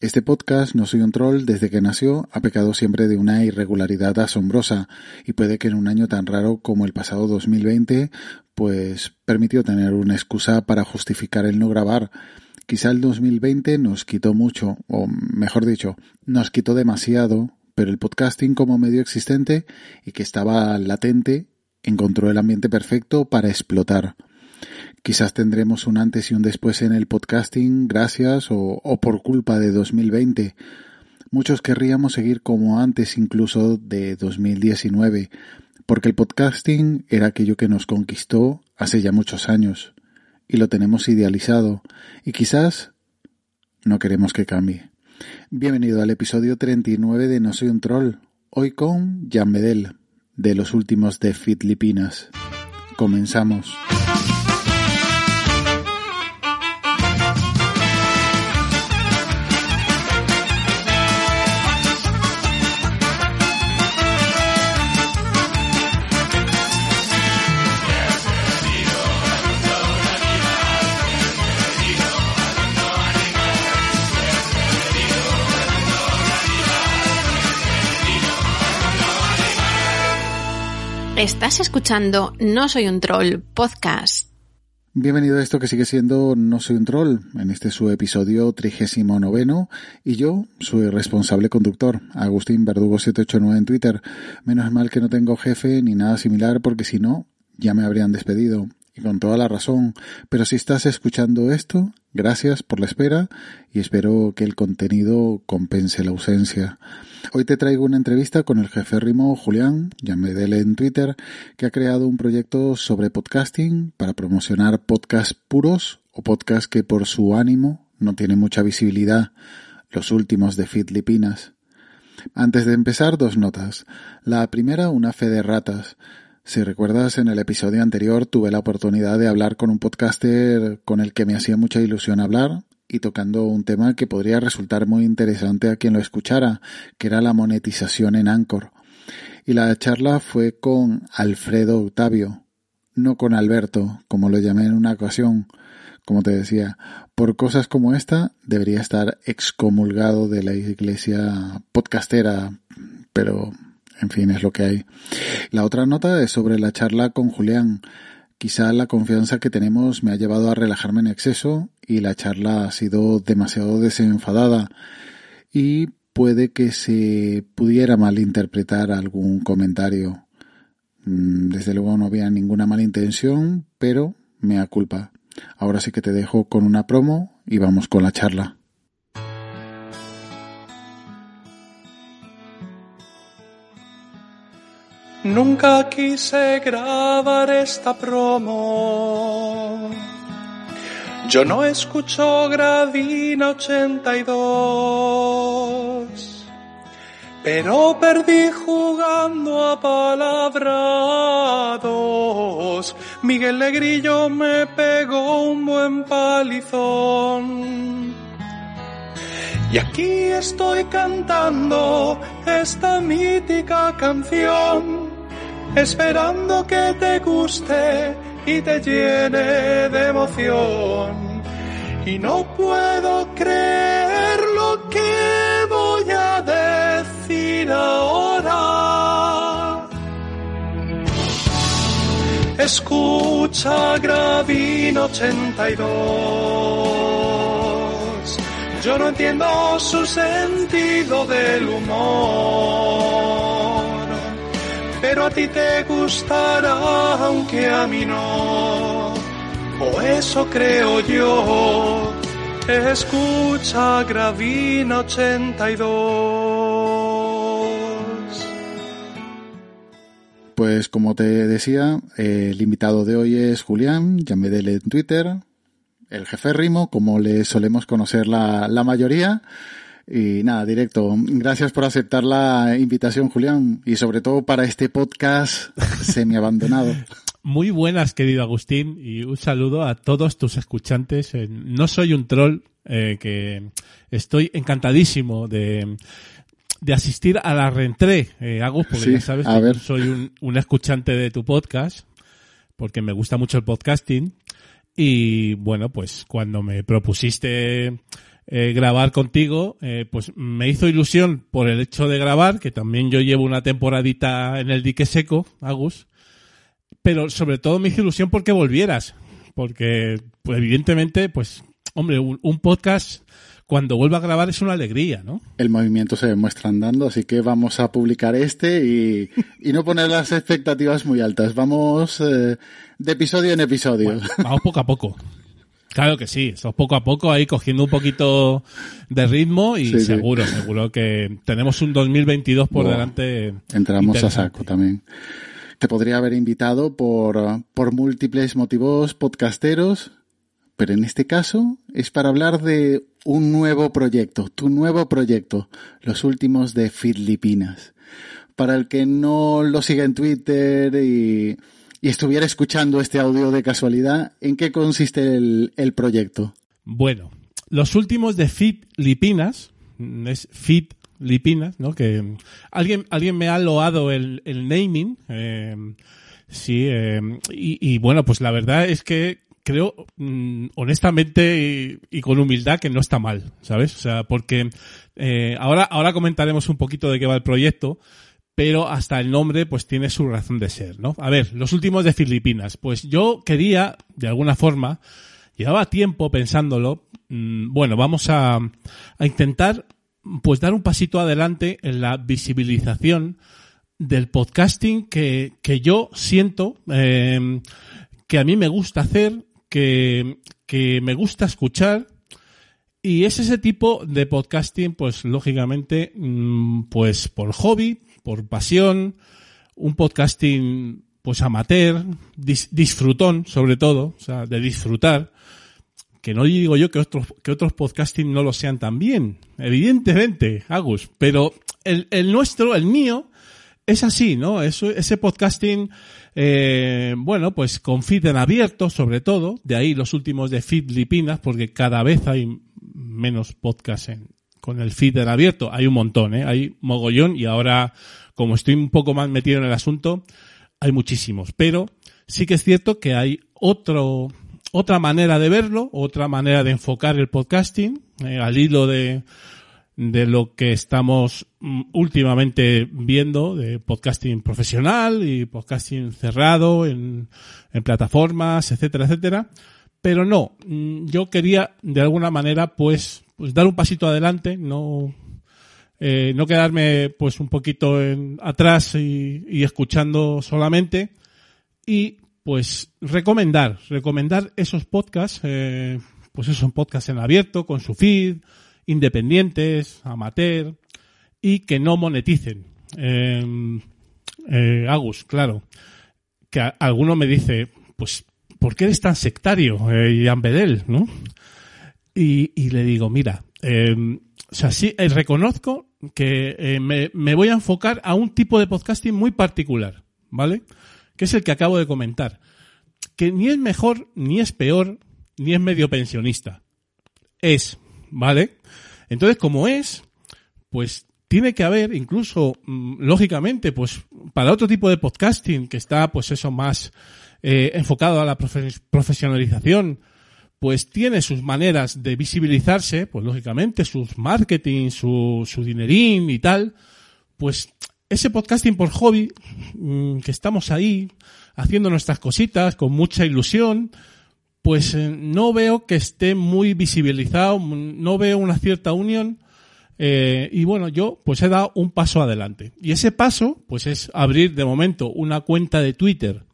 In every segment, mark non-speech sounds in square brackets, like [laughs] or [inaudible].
Este podcast, No Soy un Troll, desde que nació, ha pecado siempre de una irregularidad asombrosa y puede que en un año tan raro como el pasado 2020, pues permitió tener una excusa para justificar el no grabar. Quizá el 2020 nos quitó mucho, o mejor dicho, nos quitó demasiado, pero el podcasting como medio existente y que estaba latente encontró el ambiente perfecto para explotar. Quizás tendremos un antes y un después en el podcasting gracias o, por culpa de 2020. Muchos querríamos seguir como antes incluso de 2019, porque el podcasting era aquello que nos conquistó hace ya muchos años y lo tenemos idealizado y quizás no queremos que cambie. Bienvenido al episodio 39 de No Soy un Troll, hoy con Jan Medel, de los últimos de Filipinas. Comenzamos. Estás escuchando No Soy un Troll podcast. Bienvenido a esto que sigue siendo No Soy un Troll, en este su episodio trigésimo noveno, y yo soy responsable conductor, Agustín Verdugo 789 en Twitter. Menos mal que no tengo jefe ni nada similar porque si no, ya me habrían despedido. Y con toda la razón. Pero si estás escuchando esto, gracias por la espera y espero que el contenido compense la ausencia. Hoy te traigo una entrevista con el jefe Rimo Julián, llamedele en Twitter, que ha creado un proyecto sobre podcasting para promocionar podcasts puros o podcasts que por su ánimo no tienen mucha visibilidad, los últimos de Filipinas. Antes de empezar, dos notas. La primera, una fe de ratas. Si recuerdas, en el episodio anterior tuve la oportunidad de hablar con un podcaster con el que me hacía mucha ilusión hablar y tocando un tema que podría resultar muy interesante a quien lo escuchara, que era la monetización en Anchor. Y la charla fue con Alfredo Octavio, no con Alberto, como lo llamé en una ocasión. Como te decía, por cosas como esta debería estar excomulgado de la iglesia podcastera, pero en fin, es lo que hay. La otra nota es sobre la charla con Julián. Quizá la confianza que tenemos me ha llevado a relajarme en exceso y la charla ha sido demasiado desenfadada y puede que se pudiera malinterpretar algún comentario. Mm, desde luego no había ninguna mala intención, pero me da culpa. Ahora sí que te dejo con una promo y vamos con la charla. Nunca quise grabar esta promo. Yo no escucho Gravina 82, pero perdí jugando a palabrados. Miguel Negrillo me pegó un buen palizón. Y aquí estoy cantando esta mítica canción, esperando que te guste y te llene de emoción. Y no puedo creer lo que voy a decir ahora. Escucha Gravin 82. Yo no entiendo su sentido del humor, pero a ti te gustará aunque a mí no, o eso creo yo. Escucha Gravina 82. Pues como te decía, el invitado de hoy es Julián, ya me dele en Twitter, el jefe Rimo, como le solemos conocer la, la mayoría. Y nada, directo. Gracias por aceptar la invitación, Julián, y sobre todo para este podcast [laughs] semi-abandonado. Muy buenas, querido Agustín, y un saludo a todos tus escuchantes. No soy un troll, eh, que estoy encantadísimo de, de asistir a la reentré, eh, Agus, porque ya sabes que soy un, un escuchante de tu podcast, porque me gusta mucho el podcasting. Y bueno, pues cuando me propusiste eh, grabar contigo, eh, pues me hizo ilusión por el hecho de grabar, que también yo llevo una temporadita en el dique seco, Agus, pero sobre todo me hizo ilusión porque volvieras, porque pues, evidentemente, pues, hombre, un podcast cuando vuelva a grabar es una alegría, ¿no? El movimiento se demuestra andando, así que vamos a publicar este y, y no poner las expectativas muy altas. Vamos eh, de episodio en episodio. vamos poco a poco. Claro que sí, estamos poco a poco ahí cogiendo un poquito de ritmo y seguro, seguro que tenemos un 2022 por delante. Entramos a saco también. Te podría haber invitado por, por múltiples motivos podcasteros, pero en este caso es para hablar de un nuevo proyecto, tu nuevo proyecto, los últimos de Filipinas. Para el que no lo siga en Twitter y, estuviera escuchando este audio de casualidad, ¿en qué consiste el, proyecto? Bueno, los últimos de Filipinas, es Fit Lipinas, ¿no? Que alguien, alguien me ha loado el, naming, eh, sí, eh, y, bueno, pues la verdad es que creo, mm, honestamente y, con humildad, que no está mal, ¿sabes? O sea, porque eh, ahora, ahora comentaremos un poquito de qué va el proyecto, pero hasta el nombre pues tiene su razón de ser, ¿no? A ver, los últimos de Filipinas. Pues yo quería, de alguna forma, llevaba tiempo pensándolo, mm, bueno, vamos a, a intentar pues dar un pasito adelante en la visibilización del podcasting que, que yo siento eh, que a mí me gusta hacer que, que me gusta escuchar y es ese tipo de podcasting, pues lógicamente, mm, pues por hobby, por pasión, un podcasting pues amateur, disfrutón sobre todo, o sea, de disfrutar, que no digo yo que otros, que otros podcasting no lo sean también, evidentemente, Agus, pero el, el nuestro, el mío, es así, ¿no? Eso, ese podcasting, eh, bueno, pues con feed en abierto, sobre todo, de ahí los últimos de feed lipinas, porque cada vez hay menos podcasts con el feed en abierto. Hay un montón, ¿eh? Hay mogollón y ahora, como estoy un poco más metido en el asunto, hay muchísimos. Pero sí que es cierto que hay otro, otra manera de verlo, otra manera de enfocar el podcasting, eh, al hilo de de lo que estamos mm, últimamente viendo de podcasting profesional y podcasting cerrado en, en plataformas, etcétera, etcétera. Pero no, mm, yo quería de alguna manera pues, pues dar un pasito adelante, no, eh, no quedarme pues un poquito en, atrás y, y escuchando solamente y pues recomendar, recomendar esos podcasts, eh, pues esos podcasts en abierto, con su feed, independientes, amateur y que no moneticen. Em, eh, Agus, claro, que alguno me dice, pues, ¿por qué eres tan sectario, eh, Jan Bedel, no? Y, le digo, mira, em, o sea, sí, eh, reconozco que eh, me, me voy a enfocar a un tipo de podcasting muy particular, ¿vale? Que es el que acabo de comentar. Que ni es mejor, ni es peor, ni es medio pensionista. Es, ¿vale? Entonces, como es, pues tiene que haber, incluso, mm, lógicamente, pues para otro tipo de podcasting que está, pues eso, más eh, enfocado a la profesionalización, pues tiene sus maneras de visibilizarse, pues lógicamente, sus marketing, su, su dinerín y tal, pues ese podcasting por hobby, mm, que estamos ahí haciendo nuestras cositas con mucha ilusión, pues eh, no veo que esté muy visibilizado, no veo una cierta unión. Eh, y bueno, yo pues he dado un paso adelante. Y ese paso, pues es abrir de momento una cuenta de Twitter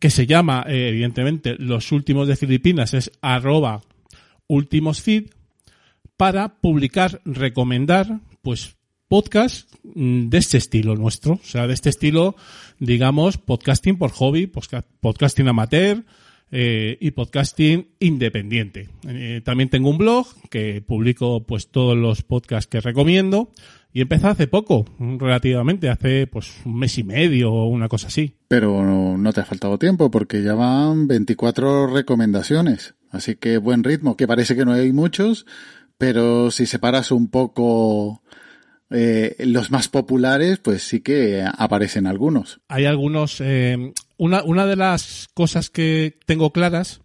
que se llama, eh, evidentemente, los últimos de Filipinas, es arroba últimos feed, para publicar, recomendar, pues podcast mm, de este estilo nuestro, o sea, de este estilo, digamos, podcasting por hobby, podcasting amateur, eh, y podcasting independiente. Eh, también tengo un blog que publico pues todos los podcasts que recomiendo y empezó hace poco, relativamente, hace pues un mes y medio o una cosa así. Pero no, no te ha faltado tiempo porque ya van 24 recomendaciones. Así que buen ritmo, que parece que no hay muchos, pero si separas un poco eh, los más populares, pues sí que aparecen algunos. Hay algunos. Eh, una, una de las cosas que tengo claras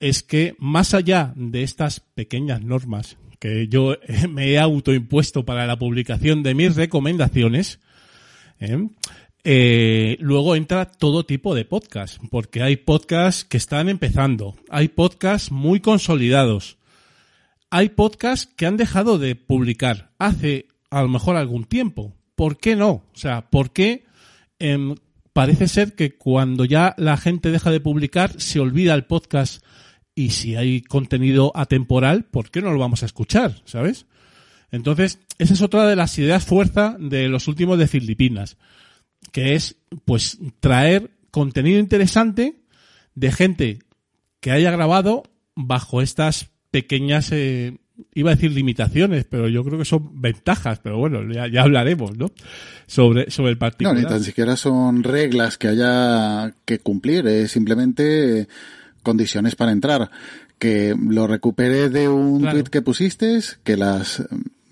es que más allá de estas pequeñas normas que yo me he autoimpuesto para la publicación de mis recomendaciones, ¿eh? Eh, luego entra todo tipo de podcast, porque hay podcasts que están empezando, hay podcasts muy consolidados, hay podcasts que han dejado de publicar hace a lo mejor algún tiempo. ¿Por qué no? O sea, ¿por qué em, parece ser que cuando ya la gente deja de publicar se olvida el podcast y si hay contenido atemporal, ¿por qué no lo vamos a escuchar? ¿Sabes? Entonces, esa es otra de las ideas fuerza de los últimos de Filipinas que es pues traer contenido interesante de gente que haya grabado bajo estas pequeñas eh, iba a decir limitaciones, pero yo creo que son ventajas, pero bueno, ya, hablaremos, ¿no? Sobre, sobre el particular. No, ni tan siquiera son reglas que haya que cumplir, es simplemente condiciones para entrar. Que lo recuperé de un tweet que pusiste, que las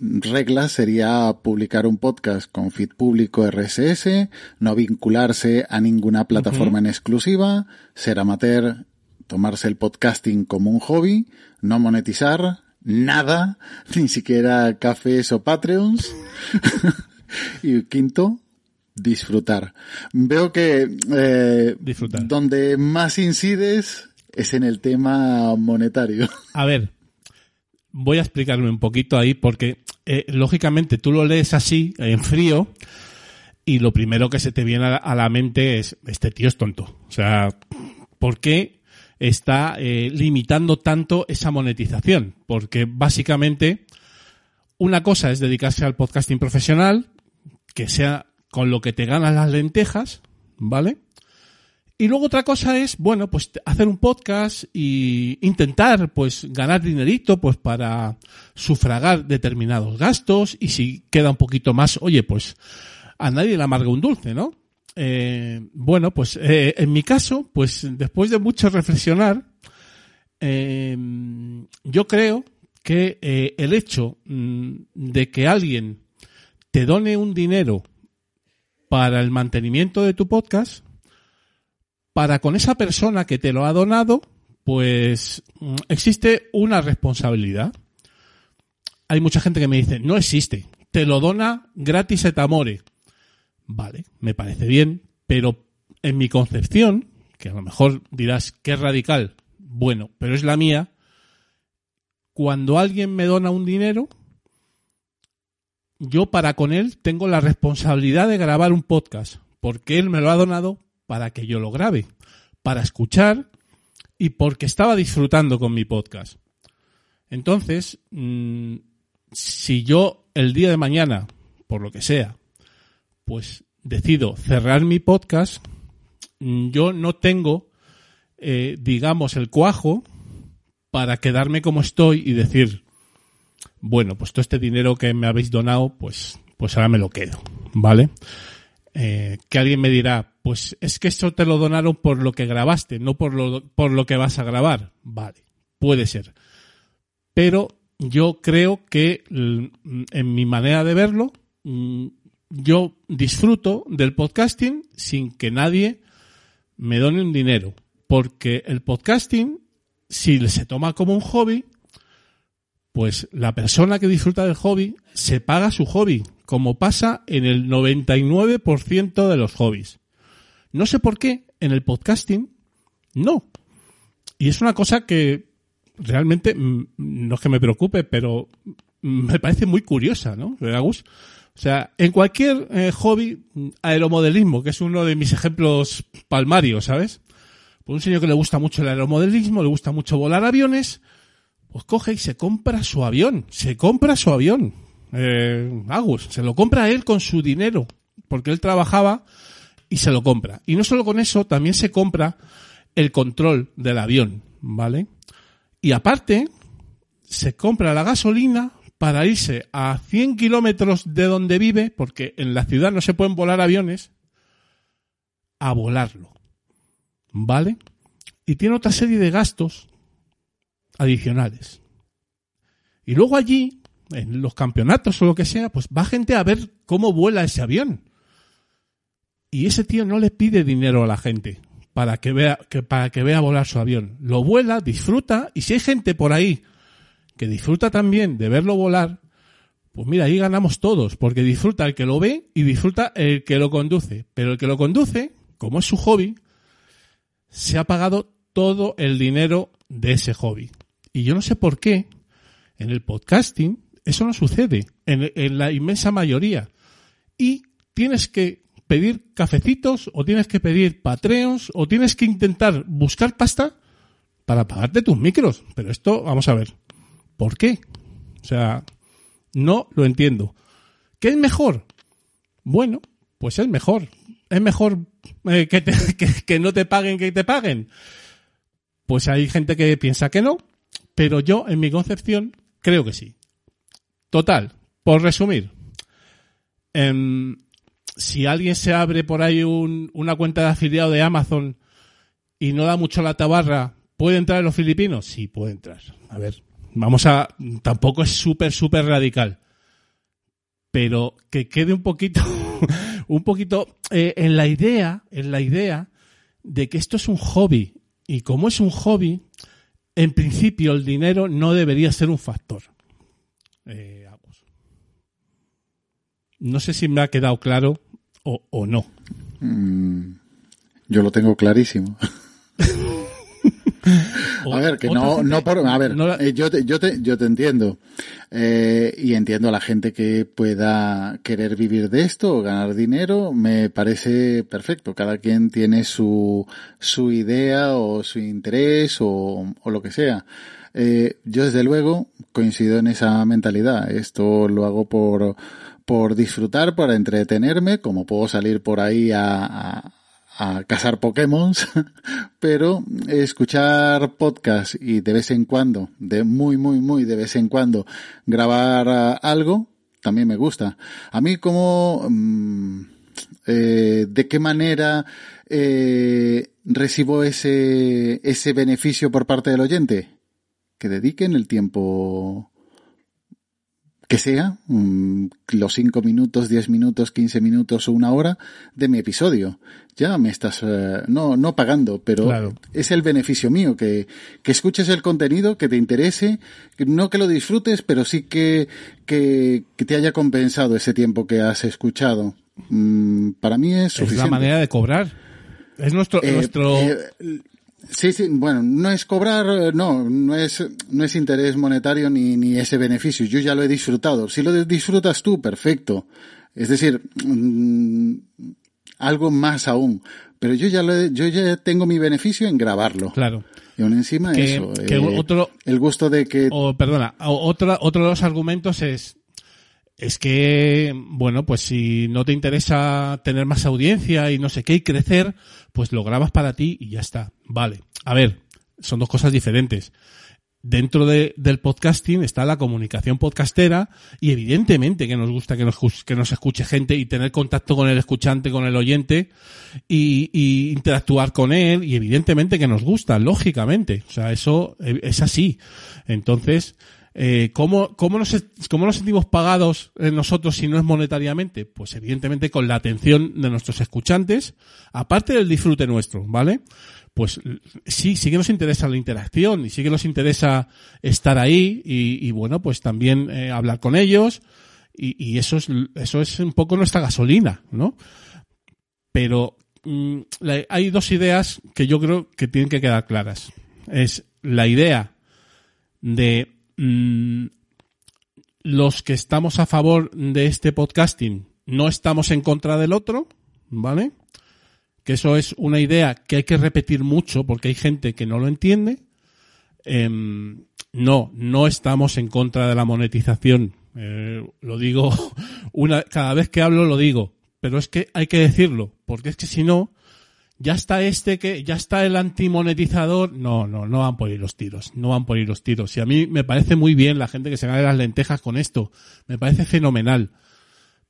reglas sería publicar un podcast con feed público RSS, no vincularse a ninguna plataforma en exclusiva, ser amateur, tomarse el podcasting como un hobby, no monetizar, nada, [laughs] ni siquiera cafés o Patreons. [laughs] y quinto, disfrutar. Veo que eh, disfrutar. donde más incides es en el tema monetario. [laughs] A ver, voy a explicarme un poquito ahí porque eh, lógicamente tú lo lees así, en frío, y lo primero que se te viene a la mente es, este tío es tonto. O sea, ¿por qué está eh, limitando tanto esa monetización? Porque básicamente una cosa es dedicarse al podcasting profesional, que sea con lo que te ganan las lentejas, ¿vale? Y luego otra cosa es, bueno, pues hacer un podcast y intentar, pues, ganar dinerito, pues, para sufragar determinados gastos y si queda un poquito más, oye, pues, a nadie le amarga un dulce, ¿no? Eh, bueno, pues, eh, en mi caso, pues, después de mucho reflexionar, eh, yo creo que el hecho mm, de que alguien te done un dinero para el mantenimiento de tu podcast, para con esa persona que te lo ha donado, pues mm, existe una responsabilidad. Hay mucha gente que me dice, no existe, te lo dona gratis et amore. Vale, me parece bien, pero en mi concepción, que a lo mejor dirás que es radical, bueno, pero es la mía, cuando alguien me dona un dinero, yo para con él tengo la responsabilidad de grabar un podcast, porque él me lo ha donado para que yo lo grabe, para escuchar y porque estaba disfrutando con mi podcast. Entonces, mm, si yo el día de mañana, por lo que sea, pues decido cerrar mi podcast, mm, yo no tengo, eh, digamos, el cuajo para quedarme como estoy y decir, bueno, pues todo este dinero que me habéis donado, pues, pues ahora me lo quedo, ¿vale? Eh, que alguien me dirá, pues es que eso te lo donaron por lo que grabaste, no por lo, por lo que vas a grabar. Vale, puede ser. Pero yo creo que mm, en mi manera de verlo, mm, yo disfruto del podcasting sin que nadie me done un dinero. Porque el podcasting, si se toma como un hobby, pues la persona que disfruta del hobby se paga su hobby, como pasa en el 99% de los hobbies. No sé por qué en el podcasting no. Y es una cosa que realmente mm, no es que me preocupe, pero me parece muy curiosa, ¿no? Agus? O sea, en cualquier eh, hobby, aeromodelismo, que es uno de mis ejemplos palmarios, ¿sabes? Pues un señor que le gusta mucho el aeromodelismo, le gusta mucho volar aviones, pues coge y se compra su avión, se compra su avión. Eh, Agus, se lo compra él con su dinero, porque él trabajaba y se lo compra. Y no solo con eso, también se compra el control del avión, ¿vale? Y aparte, se compra la gasolina para irse a 100 kilómetros de donde vive, porque en la ciudad no se pueden volar aviones, a volarlo. ¿Vale? Y tiene otra serie de gastos adicionales. Y luego allí, en los campeonatos o lo que sea, pues va gente a ver cómo vuela ese avión. Y ese tío no le pide dinero a la gente para que vea, que, para que vea volar su avión. Lo vuela, disfruta, y si hay gente por ahí que disfruta también de verlo volar, pues mira, ahí ganamos todos, porque disfruta el que lo ve y disfruta el que lo conduce. Pero el que lo conduce, como es su hobby, se ha pagado todo el dinero de ese hobby. Y yo no sé por qué en el podcasting eso no sucede, en, en la inmensa mayoría. Y tienes que pedir cafecitos o tienes que pedir patreos o tienes que intentar buscar pasta para pagarte tus micros. Pero esto, vamos a ver, ¿por qué? O sea, no lo entiendo. ¿Qué es mejor? Bueno, pues es mejor. Es mejor eh, [laughs] que, que no te paguen que te paguen. Pues hay gente que piensa que no, pero yo, en mi concepción, creo que sí. Total, por resumir, em, si alguien se abre por ahí un- una cuenta de afiliado de Amazon y no da mucho la tabarra, ¿puede entrar los filipinos? Sí, puede entrar. A ver, vamos a... Tampoco es súper, súper radical. Pero que quede un poquito, [laughs] un poquito eh, en la idea, en la idea de que esto es un hobby. Y como es un hobby, en principio el dinero no debería ser un factor. Eh. No sé si me ha quedado claro o, o no. Mm, yo lo tengo clarísimo. [laughs] A ver, que no, no por, a ver, no la- eh, yo te, yo te, yo te entiendo. Eh, y entiendo a la gente que pueda querer vivir de esto o ganar dinero, me parece perfecto. Cada quien tiene su, su idea o su interés o, o lo que sea. Eh, yo desde luego coincido en esa mentalidad. Esto lo hago por, por disfrutar, para entretenerme, como puedo salir por ahí a, a, a cazar Pokémon, [laughs] pero escuchar podcast y de vez en cuando, de muy, muy, muy de vez en cuando, grabar ah, algo, también me gusta. A mí como, mm, eh, de qué manera eh, recibo ese, ese beneficio por parte del oyente, que dediquen el tiempo que sea, mm, los 5 minutos, 10 minutos, 15 minutos o una hora de mi episodio. Ya me estás, eh, no, no pagando, pero Claro. es el beneficio mío, que, que escuches el contenido, que te interese, que no que lo disfrutes, pero sí que, que, que te haya compensado ese tiempo que has escuchado. Mm, para mí es es suficiente. la manera de cobrar. Es nuestro, Eh, nuestro, eh, sí, sí, bueno, no es cobrar, eh, no, no es, no es interés monetario ni, ni ese beneficio. Yo ya lo he disfrutado. Si lo disfrutas tú, perfecto. Es decir, mm, algo más aún. Pero yo ya lo he- yo ya tengo mi beneficio en grabarlo. claro. Y aún encima Que- eso. que eh, otro- el gusto de que O, perdona, o- otra, otro de los argumentos es, es que, bueno, pues si no te interesa tener más audiencia y no sé qué y crecer, pues lo grabas para ti y ya está. Vale. A ver, son dos cosas diferentes. Dentro de- del podcasting está la comunicación podcastera y evidentemente que nos gusta que nos, que nos escuche gente y tener contacto con el escuchante, con el oyente y, y interactuar con él y evidentemente que nos gusta, lógicamente. O sea, eso eh, es así. Entonces, eh, ¿cómo, cómo, nos, ¿cómo nos sentimos pagados eh, nosotros si no es monetariamente? Pues evidentemente con la atención de nuestros escuchantes, aparte del disfrute nuestro, ¿vale? Pues sí, sí que nos interesa la interacción y sí que nos interesa estar ahí y, bueno, pues también eh, hablar con ellos y, eso es eso es un poco nuestra gasolina, ¿no? Pero mm, hay dos ideas que yo creo que tienen que quedar claras. Es la idea de mm, los que estamos a favor de este podcasting no estamos en contra del otro, ¿vale? Que eso es una idea que hay que repetir mucho porque hay gente que no lo entiende. Em, no, no estamos en contra de la monetización. Eh, lo digo [laughs] una, cada vez que hablo lo digo, pero es que hay que decirlo, porque es que si no, ya está este que, ya está el antimonetizador. No, no, no van por ir los tiros, no van por ir los tiros. Y a mí me parece muy bien la gente que se gane las lentejas con esto. Me parece fenomenal.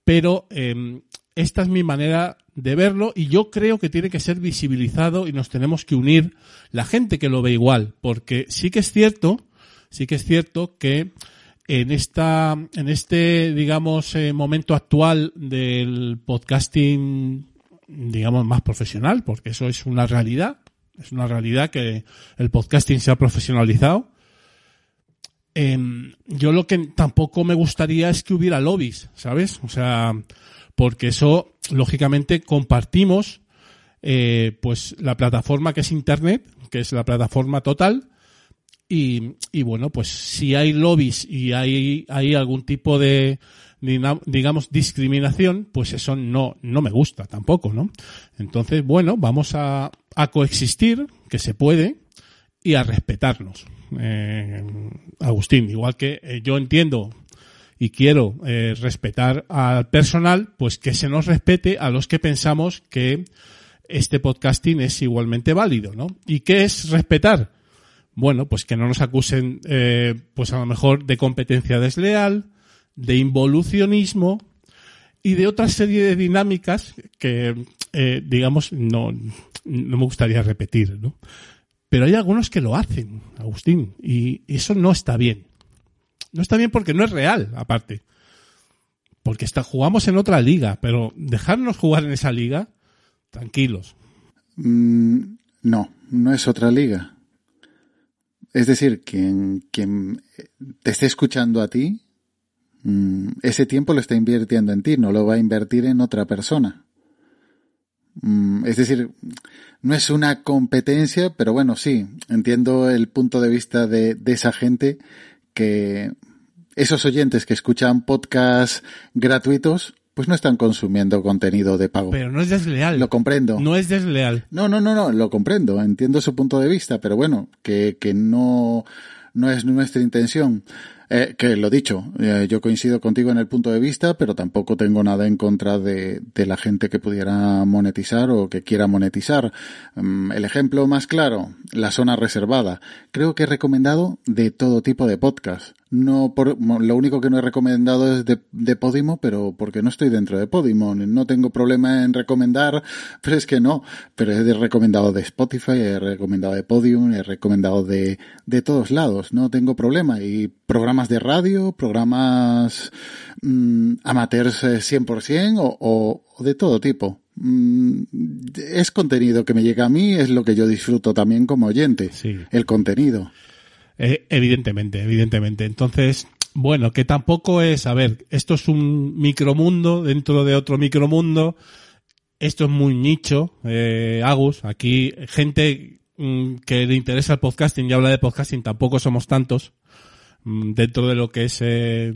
Pero eh, esta es mi manera de verlo y yo creo que tiene que ser visibilizado y nos tenemos que unir la gente que lo ve igual, porque sí que es cierto, sí que es cierto que en esta, en este, digamos, eh, momento actual del podcasting, digamos, más profesional, porque eso es una realidad, es una realidad que el podcasting se ha profesionalizado. Em, yo lo que tampoco me gustaría es que hubiera lobbies, ¿sabes? O sea, porque eso, lógicamente, compartimos eh, pues la plataforma que es Internet, que es la plataforma total, y, y bueno, pues si hay lobbies y hay, hay algún tipo de, digamos, discriminación, pues eso no, no me gusta tampoco, ¿no? Entonces, bueno, vamos a, coexistir, que se puede, y a respetarnos. Eh, Agustín, igual que eh, yo entiendo y quiero eh, respetar al personal, pues que se nos respete a los que pensamos que este podcasting es igualmente válido, ¿no? ¿Y qué es respetar? Bueno, pues que no nos acusen, eh, pues a lo mejor de competencia desleal, de involucionismo y de otra serie de dinámicas que, eh, digamos, no, no me gustaría repetir, ¿no? Pero hay algunos que lo hacen, Agustín, y eso no está bien. No está bien porque no es real, aparte. Porque está, jugamos en otra liga, pero dejarnos jugar en esa liga, tranquilos. Mm, no, no es otra liga. Es decir, quien, quien te esté escuchando a ti, ese tiempo lo está invirtiendo en ti, no lo va a invertir en otra persona. Mm, es decir, no es una competencia, pero bueno, sí, entiendo el punto de vista de, de esa gente que esos oyentes que escuchan podcasts gratuitos, pues no están consumiendo contenido de pago. Pero no es desleal. Lo comprendo. No es desleal. No, no, no, no, lo comprendo. Entiendo su punto de vista, pero bueno, que, que no, no es nuestra intención. Eh, que lo dicho, eh, yo coincido contigo en el punto de vista, pero tampoco tengo nada en contra de, de la gente que pudiera monetizar o que quiera monetizar. Mm, el ejemplo más claro, la zona reservada. Creo que he recomendado de todo tipo de podcast. No por, lo único que no he recomendado es de, de Podimo, pero porque no estoy dentro de Podimo. No tengo problema en recomendar, pero es que no. Pero he recomendado de Spotify, he recomendado de Podium, he recomendado de, de todos lados. No tengo problema. Y programas de radio, programas mmm, amateurs 100% o, o, o de todo tipo. Mm, es contenido que me llega a mí, es lo que yo disfruto también como oyente. Sí. El contenido. Eh, evidentemente, evidentemente. Entonces, bueno, que tampoco es, a ver, esto es un micromundo dentro de otro micromundo. Esto es muy nicho, eh, Agus. Aquí, gente mm, que le interesa el podcasting y habla de podcasting, tampoco somos tantos. Mm, dentro de lo que es eh,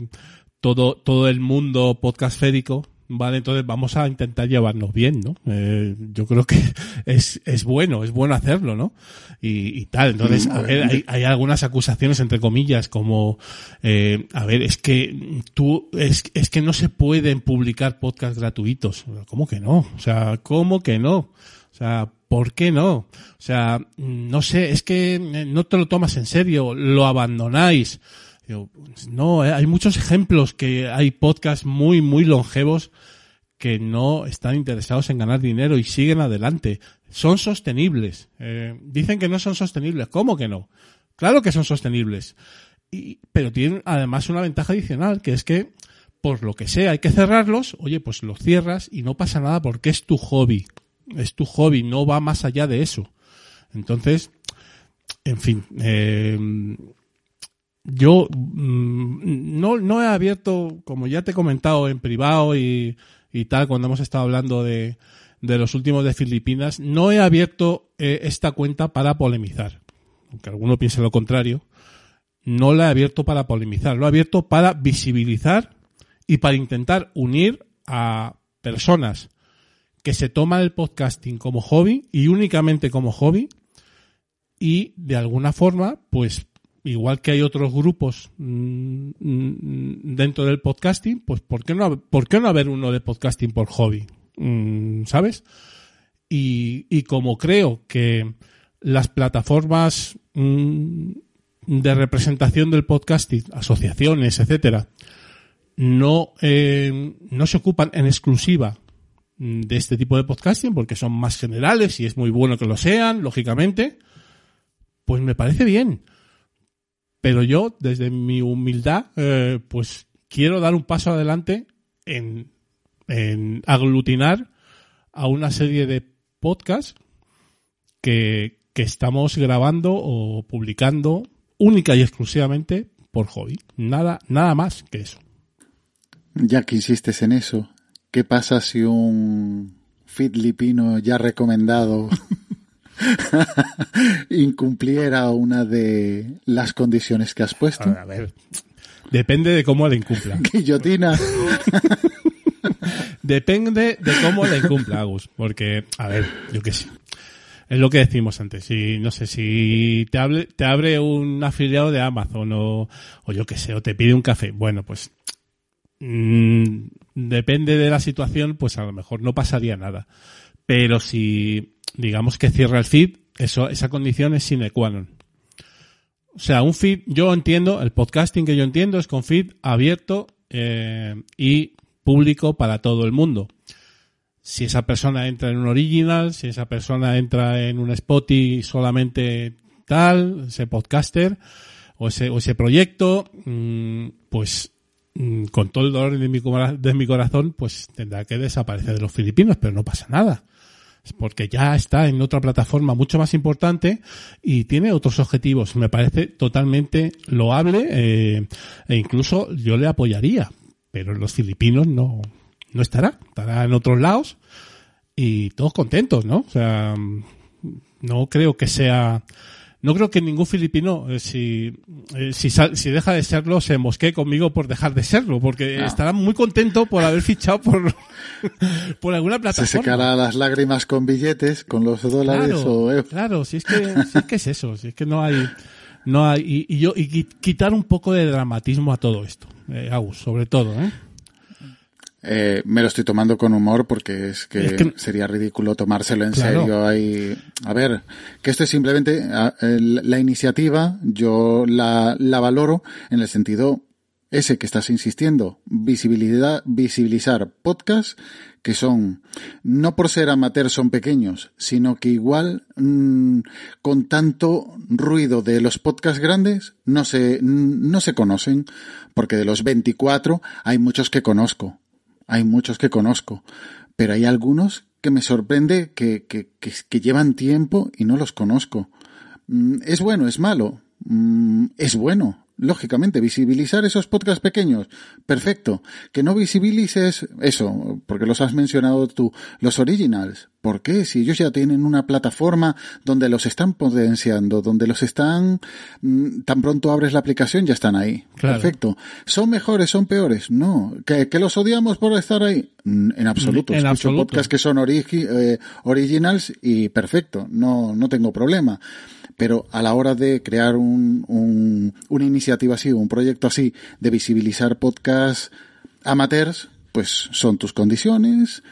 todo, todo el mundo podcastférico. Vale, entonces vamos a intentar llevarnos bien, ¿no? Eh, yo creo que [laughs] es, es bueno, es bueno hacerlo, ¿no? Y, y tal. Entonces, a ver, hay, hay algunas acusaciones, entre comillas, como, eh, a ver, es que tú, es, es que no se pueden publicar podcasts gratuitos. ¿Cómo que no? O sea, ¿cómo que no? O sea, ¿por qué no? O sea, no sé, es que no te lo tomas en serio, lo abandonáis. No, eh, hay muchos ejemplos que hay podcasts muy, muy longevos que no están interesados en ganar dinero y siguen adelante. Son sostenibles. Eh, dicen que no son sostenibles. ¿Cómo que no? Claro que son sostenibles. Y, pero tienen además una ventaja adicional, que es que, por lo que sea, hay que cerrarlos. Oye, pues los cierras y no pasa nada porque es tu hobby. Es tu hobby, no va más allá de eso. Entonces, en fin, eh, yo mmm, no, no he abierto, como ya te he comentado en privado y, y tal, cuando hemos estado hablando de, de los últimos de Filipinas, no he abierto eh, esta cuenta para polemizar. Aunque alguno piense lo contrario, no la he abierto para polemizar, lo he abierto para visibilizar y para intentar unir a personas que se toman el podcasting como hobby y únicamente como hobby y de alguna forma, pues igual que hay otros grupos mmm, dentro del podcasting, pues ¿por qué no, por qué no haber uno de podcasting por hobby? Mm, ¿Sabes? y, y como creo que las plataformas mm, de representación del podcasting, asociaciones, etcétera, no, eh, no se ocupan en exclusiva de este tipo de podcasting porque son más generales y es muy bueno que lo sean, lógicamente, pues me parece bien. Pero yo, desde mi humildad, eh, pues quiero dar un paso adelante en, en aglutinar a una serie de podcasts que, que estamos grabando o publicando única y exclusivamente por hobby. Nada, nada más que eso. Ya que insistes en eso, ¿qué pasa si un filipino ya recomendado [laughs] [laughs] incumpliera una de las condiciones que has puesto? A ver, depende de cómo la incumpla. [laughs] Guillotina. [laughs] Depende de cómo la incumpla, Agus. Porque, a ver, yo qué sé. Es lo que decimos antes. Si, no sé, si te, hable, te abre un afiliado de Amazon o, o yo qué sé, o te pide un café. Bueno, pues mm, depende de la situación, pues a lo mejor no pasaría nada. Pero si, digamos que cierra el feed, eso, esa condición es sine qua non. O sea, un feed, yo entiendo, el podcasting que yo entiendo es con feed abierto eh, y público para todo el mundo. Si esa persona entra en un original, si esa persona entra en un Spotify solamente tal, ese podcaster o ese, o ese proyecto, mmm, pues mmm, con todo el dolor de mi, de mi corazón, pues tendrá que desaparecer de los filipinos, pero no pasa nada porque ya está en otra plataforma mucho más importante y tiene otros objetivos. Me parece totalmente loable eh, e incluso yo le apoyaría, pero en los filipinos no, no estará, estará en otros lados y todos contentos, ¿no? O sea, no creo que sea no creo que ningún filipino, eh, si, eh, si, sal, si, deja de serlo, se mosquee conmigo por dejar de serlo, porque No. estará muy contento por haber fichado por, [laughs] por alguna Se plataforma. secará las lágrimas con billetes, con los dólares Claro, o... eh, claro, si es que, si es que es eso, si es que no hay, no hay, y, y yo, y qui- quitar un poco de dramatismo a todo esto, eh, Agus, sobre todo, ¿eh? Eh, me lo estoy tomando con humor porque es que, Es que- sería ridículo tomárselo en Claro. serio. Hay, a ver, que esto es simplemente a- el- la iniciativa, yo la, la valoro en el sentido ese que estás insistiendo, visibilidad, visibilizar podcasts que son, no por ser amateurs son pequeños, sino que igual mm, con tanto ruido de los podcasts grandes no se, no se conocen, porque de los 24 hay muchos que conozco, hay muchos que conozco, pero hay algunos que me sorprende que, que, llevan tiempo y no los conozco. Mm, ¿Es bueno? ¿Es malo? Mm, Es bueno, lógicamente, visibilizar esos podcasts pequeños. Perfecto. Que no visibilices eso, porque los has mencionado tú, los originals. ¿Por qué? Si ellos ya tienen una plataforma donde los están potenciando, donde los están, mm, tan pronto abres la aplicación ya están ahí. Claro. Perfecto. ¿Son mejores? ¿Son peores? No. ¿Que, que los odiamos por estar ahí? Mm, En absoluto. En Escucho absoluto. podcasts que son origi- eh, originals y perfecto. No, no tengo problema. Pero a la hora de crear un, un- una iniciativa así, un proyecto así, de visibilizar podcasts amateurs, pues son tus condiciones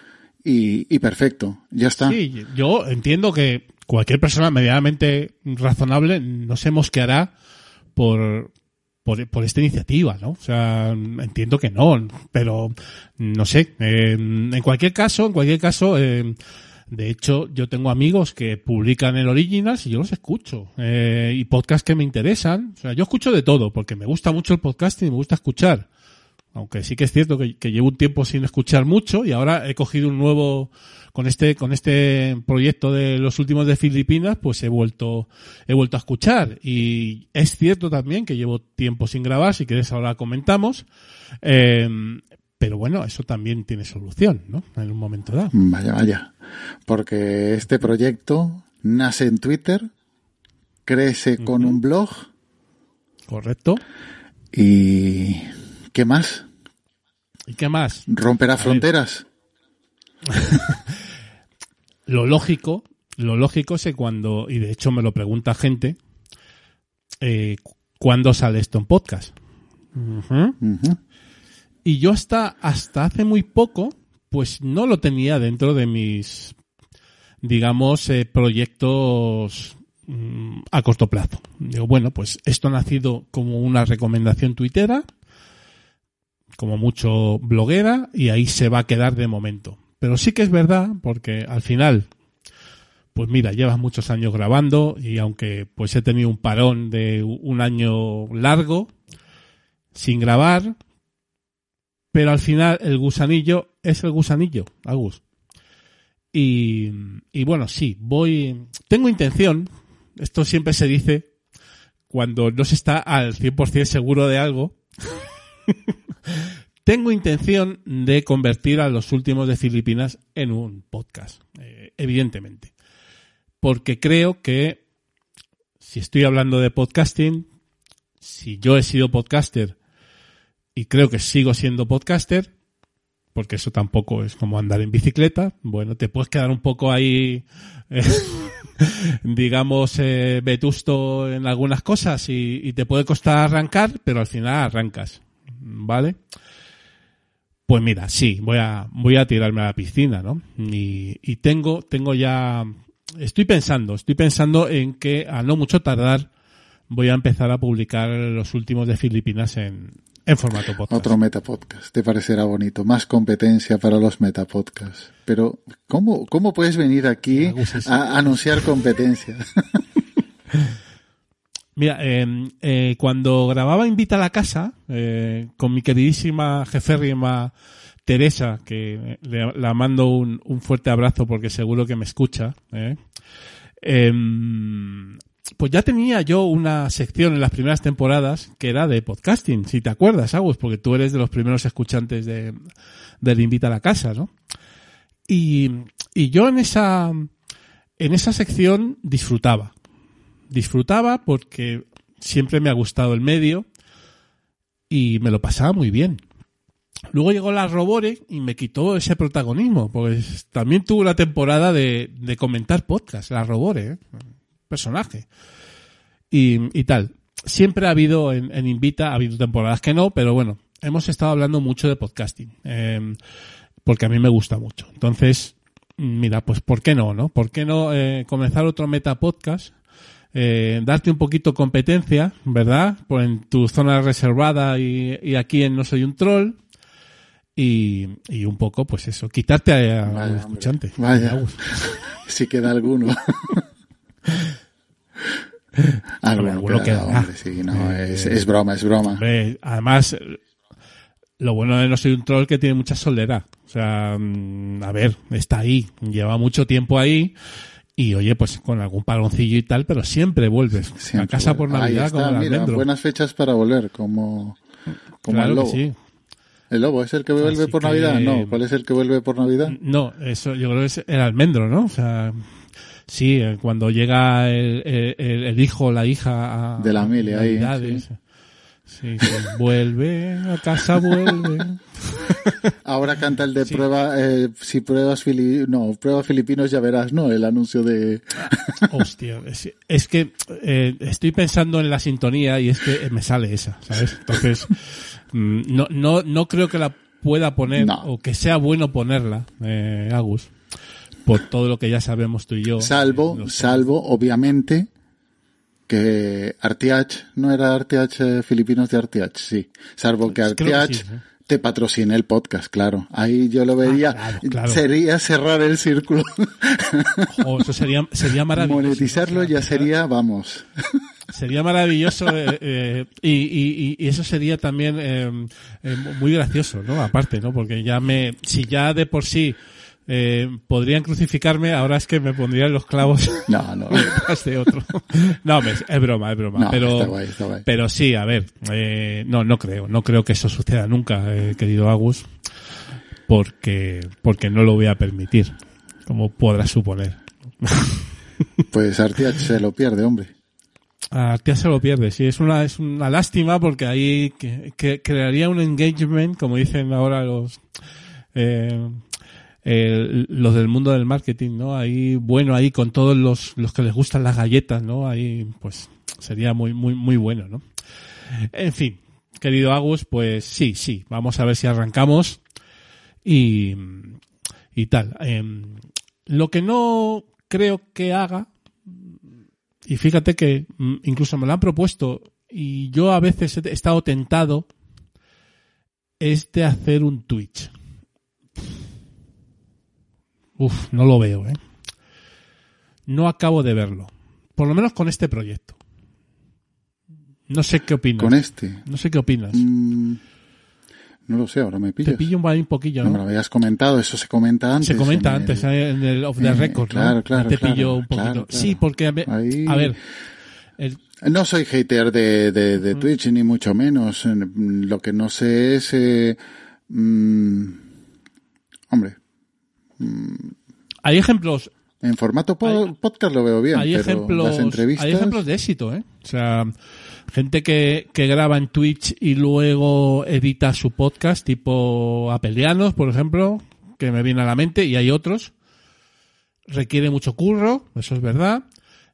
y, y perfecto. Ya está. Sí, yo entiendo que cualquier persona medianamente razonable no se mosqueará por, por, por esta iniciativa, ¿no? O sea, entiendo que no, pero no sé. eh, en cualquier caso, en cualquier caso, eh, de hecho, yo tengo amigos que publican el Originals y yo los escucho. eh, y podcasts que me interesan. O sea, yo escucho de todo porque me gusta mucho el podcasting y me gusta escuchar. Aunque sí que es cierto que, que llevo un tiempo sin escuchar mucho y ahora he cogido un nuevo con este con este proyecto de los últimos de Filipinas, pues he vuelto he vuelto a escuchar y es cierto también que llevo tiempo sin grabar, si quieres ahora comentamos, eh, pero bueno, eso también tiene solución, ¿no? En un momento dado. Vaya, vaya. Porque este proyecto nace en Twitter, crece con un blog Correcto. y ¿qué más? ¿Y qué más? Romperá fronteras. [laughs] Lo lógico, lo lógico es que cuando, y de hecho me lo pregunta gente, eh, ¿cuándo sale esto en podcast? Y yo hasta, hasta hace muy poco, pues no lo tenía dentro de mis, digamos, eh, proyectos mm, a corto plazo. Digo, bueno, pues esto ha nacido como una recomendación tuitera, como mucho bloguera, y ahí se va a quedar de momento. Pero sí que es verdad, porque al final, pues mira, llevas muchos años grabando y aunque pues he tenido un parón de un año largo sin grabar, pero al final el gusanillo es el gusanillo, Agus. Y, y bueno, sí, voy, tengo intención, esto siempre se dice cuando no se está al 100% seguro de algo, [laughs] [laughs] tengo intención de convertir a los últimos de Filipinas en un podcast, eh, evidentemente. Porque creo que si estoy hablando de podcasting, si yo he sido podcaster y creo que sigo siendo podcaster, porque eso tampoco es como andar en bicicleta. Bueno, te puedes quedar un poco ahí, eh, [laughs] digamos, eh, vetusto en algunas cosas y, y, te puede costar arrancar, pero al final arrancas, ¿vale? Pues mira, sí, voy a, voy a tirarme a la piscina, ¿no? Y, y tengo, tengo ya, estoy pensando, estoy pensando en que a no mucho tardar voy a empezar a publicar los últimos de Filipinas en, en formato podcast. Otro metapodcast, te parecerá bonito. Más competencia para los metapodcasts. Pero, ¿cómo, cómo puedes venir aquí a anunciar competencia? [laughs] Mira, eh, eh, cuando grababa Invita a la Casa, eh, con mi queridísima jeférrima Teresa, que le, la mando un, fuerte abrazo porque seguro que me escucha, eh, pues ya tenía yo una sección en las primeras temporadas que era de podcasting, si te acuerdas, Agus, porque tú eres de los primeros escuchantes de, del Invita a la Casa, ¿no? Y, y yo en esa, en esa sección disfrutaba. Disfrutaba porque siempre me ha gustado el medio y me lo pasaba muy bien. Luego llegó la Robore y me quitó ese protagonismo, pues también tuve una temporada de, comentar podcast, la Robore, ¿eh? personaje. Y, tal. Siempre ha habido en, Invita, ha habido temporadas que no, pero bueno, hemos estado hablando mucho de podcasting. Eh, porque a mí me gusta mucho. Entonces, mira, pues ¿por qué no, no? ¿Por qué no eh, comenzar otro meta podcast? Eh, darte un poquito competencia, ¿verdad? Pues en tu zona reservada y, y aquí en No Soy un Troll. Y, y, un poco, pues eso, quitarte al escuchante. Vaya, [laughs] si queda alguno. [laughs] Alguno, alguno queda, hombre, sí, no, es, es, broma, es broma. Hombre, además, lo bueno de no soy un troll que tiene mucha solera. O sea, a ver, está ahí, lleva mucho tiempo ahí. Y oye, pues con algún paloncillo y tal, pero siempre vuelves siempre a casa por Navidad está, como el mira, buenas fechas para volver, como, como claro el lobo. sí. ¿El lobo es el que vuelve Así por que- Navidad? No, ¿cuál es el que vuelve por Navidad? No, eso yo creo que es el almendro, ¿no? O sea, sí, eh, cuando llega el, el- el hijo o la hija a, De la Amelia ahí, Navidades, Sí, sí, vuelve a casa, vuelve. Ahora canta el de Sí. prueba, eh, si pruebas fili no, prueba filipinos ya verás, ¿no? El anuncio de... [laughs] Hostia, es, es que eh, estoy pensando en la sintonía y es que me sale esa, ¿sabes? Entonces, mm, no, no, no creo que la pueda poner No. o que sea bueno ponerla, eh, Agus, por todo lo que ya sabemos tú y yo. Salvo, Los- salvo, obviamente, que Artiach, no era Artiach eh, Filipinos de Artiach, sí. Salvo que Artiach sí, ¿eh? te patrocine el podcast, claro. Ahí yo lo vería. claro, claro. Sería cerrar el círculo. Oh, eso sería, sería [laughs] maravilloso. Monetizarlo ya sería, vamos. Sería maravilloso eh, eh, y, y- y eso sería también eh, muy gracioso, ¿no? Aparte, ¿no? Porque ya me, si ya de por sí eh, podrían crucificarme, ahora es que me pondrían los clavos [laughs] No, no. [laughs] de otro. No, es broma, es broma. No, pero, está guay, está guay. pero sí, a ver, eh, no, no creo, no creo que eso suceda nunca, eh, querido Agus, porque, porque no lo voy a permitir, como podrás suponer. [laughs] Pues Artiach se lo pierde, hombre. Artia se lo pierde, sí, es una, es una lástima porque ahí que, que crearía un engagement, como dicen ahora los, eh, los del mundo del marketing, ¿no? Ahí, bueno, ahí con todos los, los que les gustan las galletas, ¿no? Ahí, pues, sería muy, muy, muy bueno, ¿no? En fin, querido Agus, pues sí, sí, vamos a ver si arrancamos y, y tal. Em, lo que no creo que haga, y fíjate que mm, incluso me lo han propuesto y yo a veces he estado tentado, es de hacer un Twitch. Uf, no lo veo, ¿eh? No acabo de verlo. Por lo menos con este proyecto. No sé qué opinas. Con este. No sé qué opinas. Mm, no lo sé, ahora me pillas. Te pillo un, un poquillo, No ¿no? me lo habías comentado, eso se comenta antes. Se comenta en antes eh, en el off the eh, record, ¿no? claro, claro, Te claro, pillo un poquito. claro, claro. Sí, porque a ver, Ahí- a ver, el- No soy hater de, de, de Twitch, ni mucho menos. Mm, Lo que no sé es... eh, mm, hombre, hay ejemplos, en formato po- Hay- podcast lo veo bien, hay pero ejemplos, las entrevistas... hay ejemplos de éxito, ¿eh? O sea, gente que, que graba en Twitch y luego edita su podcast, tipo Apelianos, por ejemplo, que me viene a la mente, y hay otros. Requiere mucho curro, eso es verdad.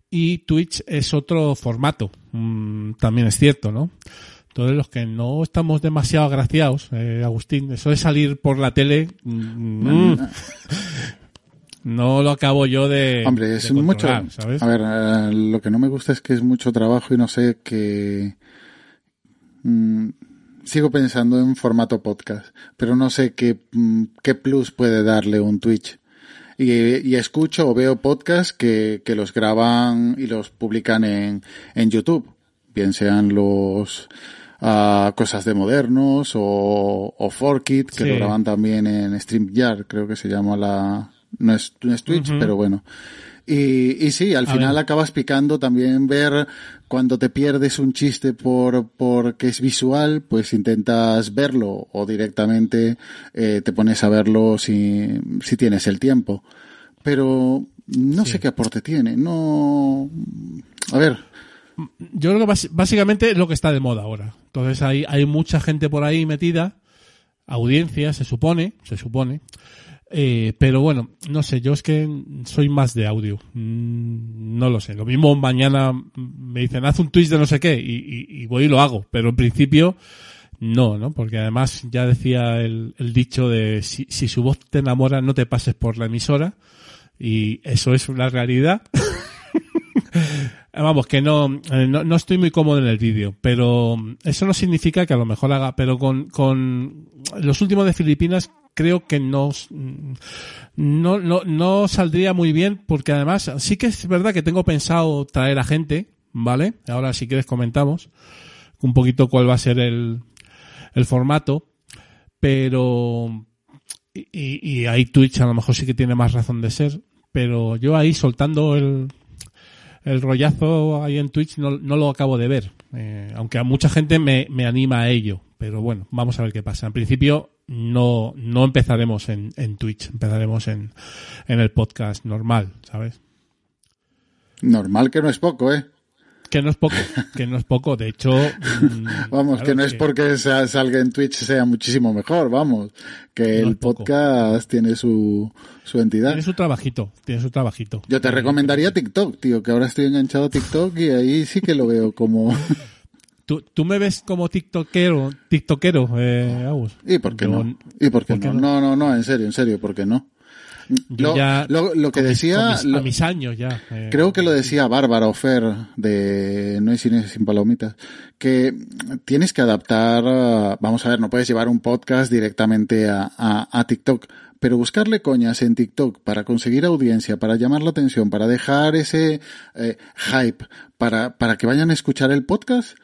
Y Twitch es otro formato, mm, también es cierto, ¿no? Entonces los que no estamos demasiado agraciados, eh, Agustín, eso de salir por la tele, mm, no [laughs] lo acabo yo de. Hombre, es de mucho... ¿sabes? A ver, eh, lo que no me gusta es que es mucho trabajo y no sé qué... Mm, sigo pensando en formato podcast, pero no sé qué, mm, qué plus puede darle un Twitch. Y, y escucho o veo podcasts que, que los graban y los publican en, en YouTube, bien sean los ah, cosas de modernos o, o Forkit, que Sí. lo graban también en StreamYard, creo que se llama la... No es, no es Twitch, pero bueno. Y, y sí, al A final ver. acabas picando también ver cuando te pierdes un chiste por porque es visual, pues intentas verlo o directamente eh, te pones a verlo si, si tienes el tiempo. Pero no sé qué aporte tiene, no... A ver, Yo creo que básicamente es lo que está de moda ahora. Entonces hay, hay mucha gente por ahí metida, audiencia, se supone, se supone. Eh, pero bueno, no sé, yo es que soy más de audio. Mm, No lo sé. Lo mismo mañana me dicen, haz un twist de no sé qué, y voy y lo hago. Pero en principio, no, ¿no? Porque además ya decía el, el dicho de si, si su voz te enamora, no te pases por la emisora. Y eso es una realidad. [laughs] Vamos, que no, eh, no, no estoy muy cómodo en el vídeo, pero eso no significa que a lo mejor haga, pero con, con los últimos de Filipinas creo que no, no, no, no saldría muy bien porque además sí que es verdad que tengo pensado traer a gente, ¿vale? Ahora si quieres comentamos un poquito cuál va a ser el, el formato, pero y y ahí Twitch a lo mejor sí que tiene más razón de ser, pero yo ahí soltando el, el rollazo ahí en Twitch no, lo acabo de ver. Eh, aunque a mucha gente me, me anima a ello. Pero bueno, vamos a ver qué pasa. En principio no, no empezaremos en, en Twitch, empezaremos en, en el podcast normal, ¿sabes? normal que no es poco, ¿eh? Que no es poco, que no es poco. De hecho, mm, [laughs] Vamos, claro que no es porque sea- salga en Twitch sea muchísimo mejor, vamos. Que No el poco. podcast tiene su, su entidad. Tiene su trabajito, tiene su trabajito. Yo te recomendaría TikTok, tío, que ahora estoy enganchado a TikTok y ahí sí que lo veo como... [laughs] ¿Tú, tú me ves como tiktokero, tiktokero, eh, Agus? ¿Y por qué Yo- no? ¿Y por qué, ¿por qué no? no? No, no, no, en serio, en serio, ¿por qué no? Yo Lo, ya lo, lo que decía, mis- lo- a mis años ya. eh, creo que lo decía Bárbara Ofer de No hay cine sin palomitas, que tienes que adaptar, vamos a ver, no puedes llevar un podcast directamente a, a, a TikTok, pero buscarle coñas en TikTok para conseguir audiencia, para llamar la atención, para dejar ese eh, hype, para, para que vayan a escuchar el podcast,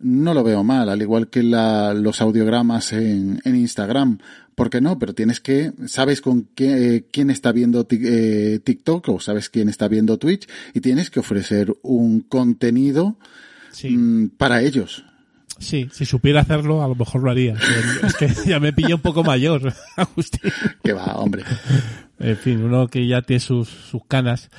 no lo veo mal, al igual que la, los audiogramas en, en Instagram. ¿Por qué no? Pero tienes que, sabes con qué, eh, quién está viendo eh, TikTok o sabes quién está viendo Twitch y tienes que ofrecer un contenido sí. mm, para ellos. Sí, si supiera hacerlo, a lo mejor lo haría. [laughs] Es que ya me pilla un poco mayor, [laughs] Agustín. Que va, hombre. En fin, uno que ya tiene sus, sus canas.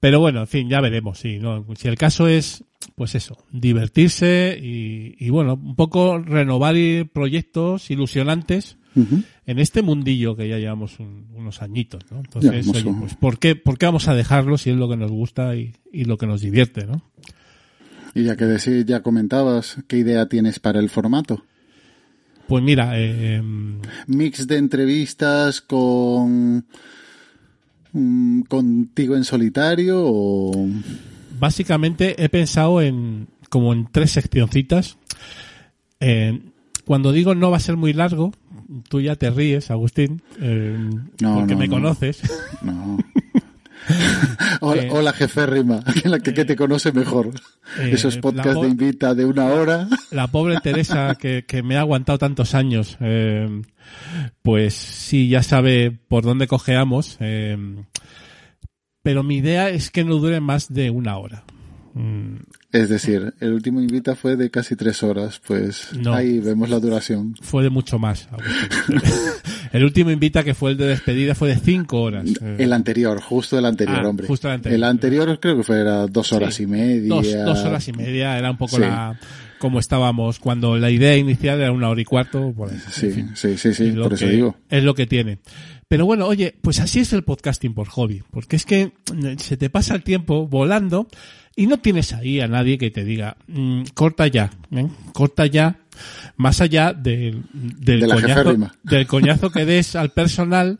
Pero bueno, en fin, ya veremos. Sí, ¿no? Si el caso es, pues eso, divertirse y, y bueno, un poco renovar proyectos ilusionantes en este mundillo que ya llevamos un- unos añitos, ¿no? Entonces, oye, pues ¿por qué, ¿por qué vamos a dejarlo si es lo que nos gusta y, y lo que nos divierte, ¿no? Y ya que decís, ya comentabas, ¿qué idea tienes para el formato? Pues mira, eh, Mix de entrevistas con mm, contigo en solitario o...? Básicamente he pensado en como en tres seccioncitas. Eh, cuando digo no va a ser muy largo, tú ya te ríes, Agustín, eh, No, porque no, me no. conoces. No. [laughs] hola, Eh, hola, jefe Rima, la que, que te conoce mejor. eh, Esos podcasts po- de invita de una hora. [laughs] La pobre Teresa que, que me ha aguantado tantos años, eh, pues sí, ya sabe por dónde cojeamos. Pero mi idea es que no dure más de una hora. Mm, Es decir, el último invita fue de casi tres horas, pues No. ahí vemos la duración. fue de mucho más. [laughs] El último invita que fue el de despedida fue de cinco horas. eh, El anterior, justo el anterior, Ah, hombre. justo el anterior. El anterior creo que fue era dos horas Sí. y media. dos, dos horas y media era un poco Sí. la como estábamos cuando la idea inicial era una hora y cuarto. Sí, En fin. sí, sí, sí, por eso que- digo. Es lo que tiene. Pero bueno, oye, pues así es el podcasting por hobby, porque es que mm, se te pasa el tiempo volando y no tienes ahí a nadie que te diga, mm, corta ya, ¿eh? corta ya, más allá del, del, De la coñazo, [laughs] del coñazo que des al personal.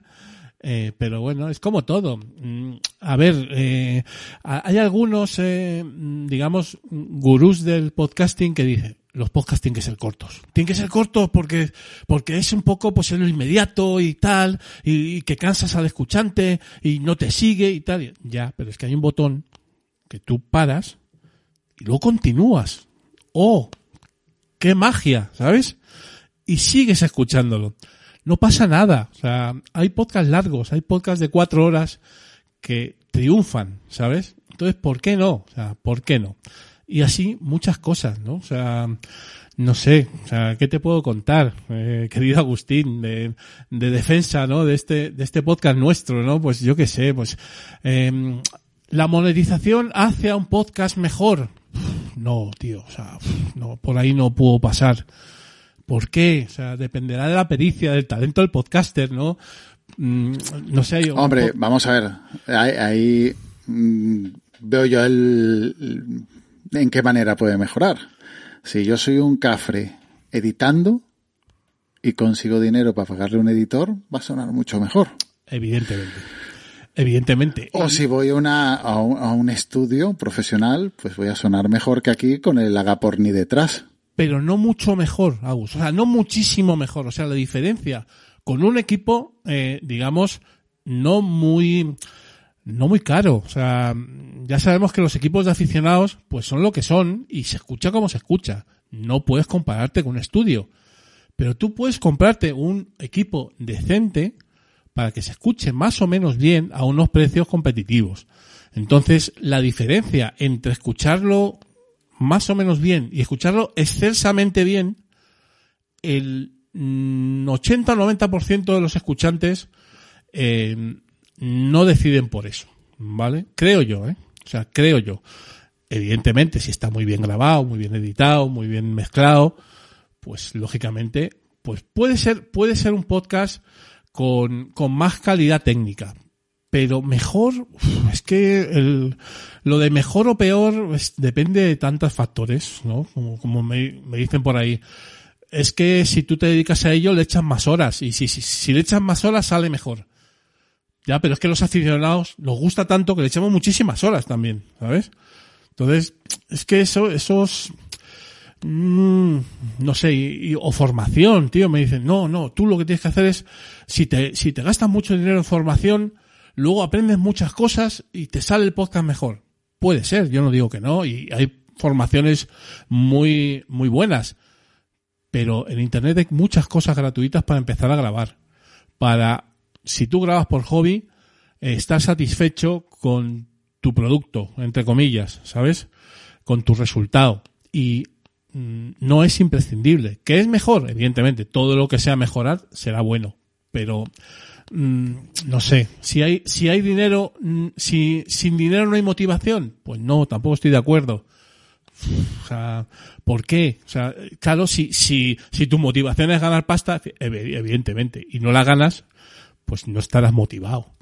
eh, pero bueno, es como todo. Mm, A ver, eh, hay algunos, eh, digamos, gurús del podcasting que dicen, los podcasting tienen que ser cortos. Tienen que ser cortos porque, porque es un poco, pues, en lo inmediato y tal, y, y que cansas al escuchante y no te sigue y tal. Ya, pero es que hay un botón que tú paras y luego continúas. ¡Oh! ¡Qué magia! ¿Sabes? Y sigues escuchándolo. No pasa nada. O sea, hay podcasts largos, hay podcasts de cuatro horas que triunfan, ¿sabes? Entonces, ¿por qué no? O sea, ¿por qué no? Y así muchas cosas, ¿no? O sea, no sé, o sea, ¿qué te puedo contar, eh, [laughs] querido Agustín, de, de defensa, ¿no? De este, de este podcast nuestro, ¿no? Pues yo qué sé, pues, eh, la monetización hace a un podcast mejor. No, tío, o sea, no, por ahí no puedo pasar. ¿Por qué? O sea, dependerá de la pericia, del talento del podcaster, ¿no? Mm, no sé. yo- Hombre, vamos a ver. Ahí, ahí, mm, veo yo el, el- en qué manera puede mejorar. Si yo soy un cafre editando y consigo dinero para pagarle a un editor, va a sonar mucho mejor. Evidentemente. Evidentemente. O si voy a, una, a, un, a un estudio profesional, pues voy a sonar mejor que aquí con el agaporni detrás. pero no mucho mejor, Agus. O sea, no muchísimo mejor. O sea, la diferencia con un equipo, eh, digamos, no muy, no muy caro. O sea, ya sabemos que los equipos de aficionados, pues son lo que son y se escucha como se escucha. No puedes compararte con un estudio. Pero tú puedes comprarte un equipo decente para que se escuche más o menos bien a unos precios competitivos. Entonces, la diferencia entre escucharlo más o menos bien y escucharlo excelsamente bien, el mm, 80 o 90% de los escuchantes eh, no deciden por eso, ¿vale? Creo yo, ¿eh? O sea, creo yo. Evidentemente, si está muy bien grabado, muy bien editado, muy bien mezclado, pues lógicamente, pues puede ser, puede ser un podcast con, con más calidad técnica. Pero mejor, es que el, lo de mejor o peor depende de tantos factores, ¿no? Como, como me, me dicen por ahí. Es que si tú te dedicas a ello le echas más horas y si, si, si le echas más horas sale mejor. Ya, pero es que los aficionados nos gusta tanto que le echamos muchísimas horas también, ¿sabes? Entonces, es que eso, esos, mm, no sé, o formación, tío, me dicen, no, no, tú lo que tienes que hacer es, si te, si te gastas mucho dinero en formación, luego aprendes muchas cosas y te sale el podcast mejor. Puede ser, yo no digo que no, y hay formaciones muy, muy buenas. Pero en internet hay muchas cosas gratuitas para empezar a grabar. Para, si tú grabas por hobby, eh, estar satisfecho con tu producto, entre comillas, ¿sabes? Con tu resultado. Y mm, no es imprescindible. ¿Qué es mejor? Evidentemente, todo lo que sea mejorar será bueno. Pero, mm, no sé, si hay, si hay dinero, mm, si sin dinero no hay motivación, pues no, tampoco estoy de acuerdo. O sea, ¿por qué? O sea, claro, si, si, si tu motivación es ganar pasta, evi- evidentemente, y no la ganas, pues no estarás motivado.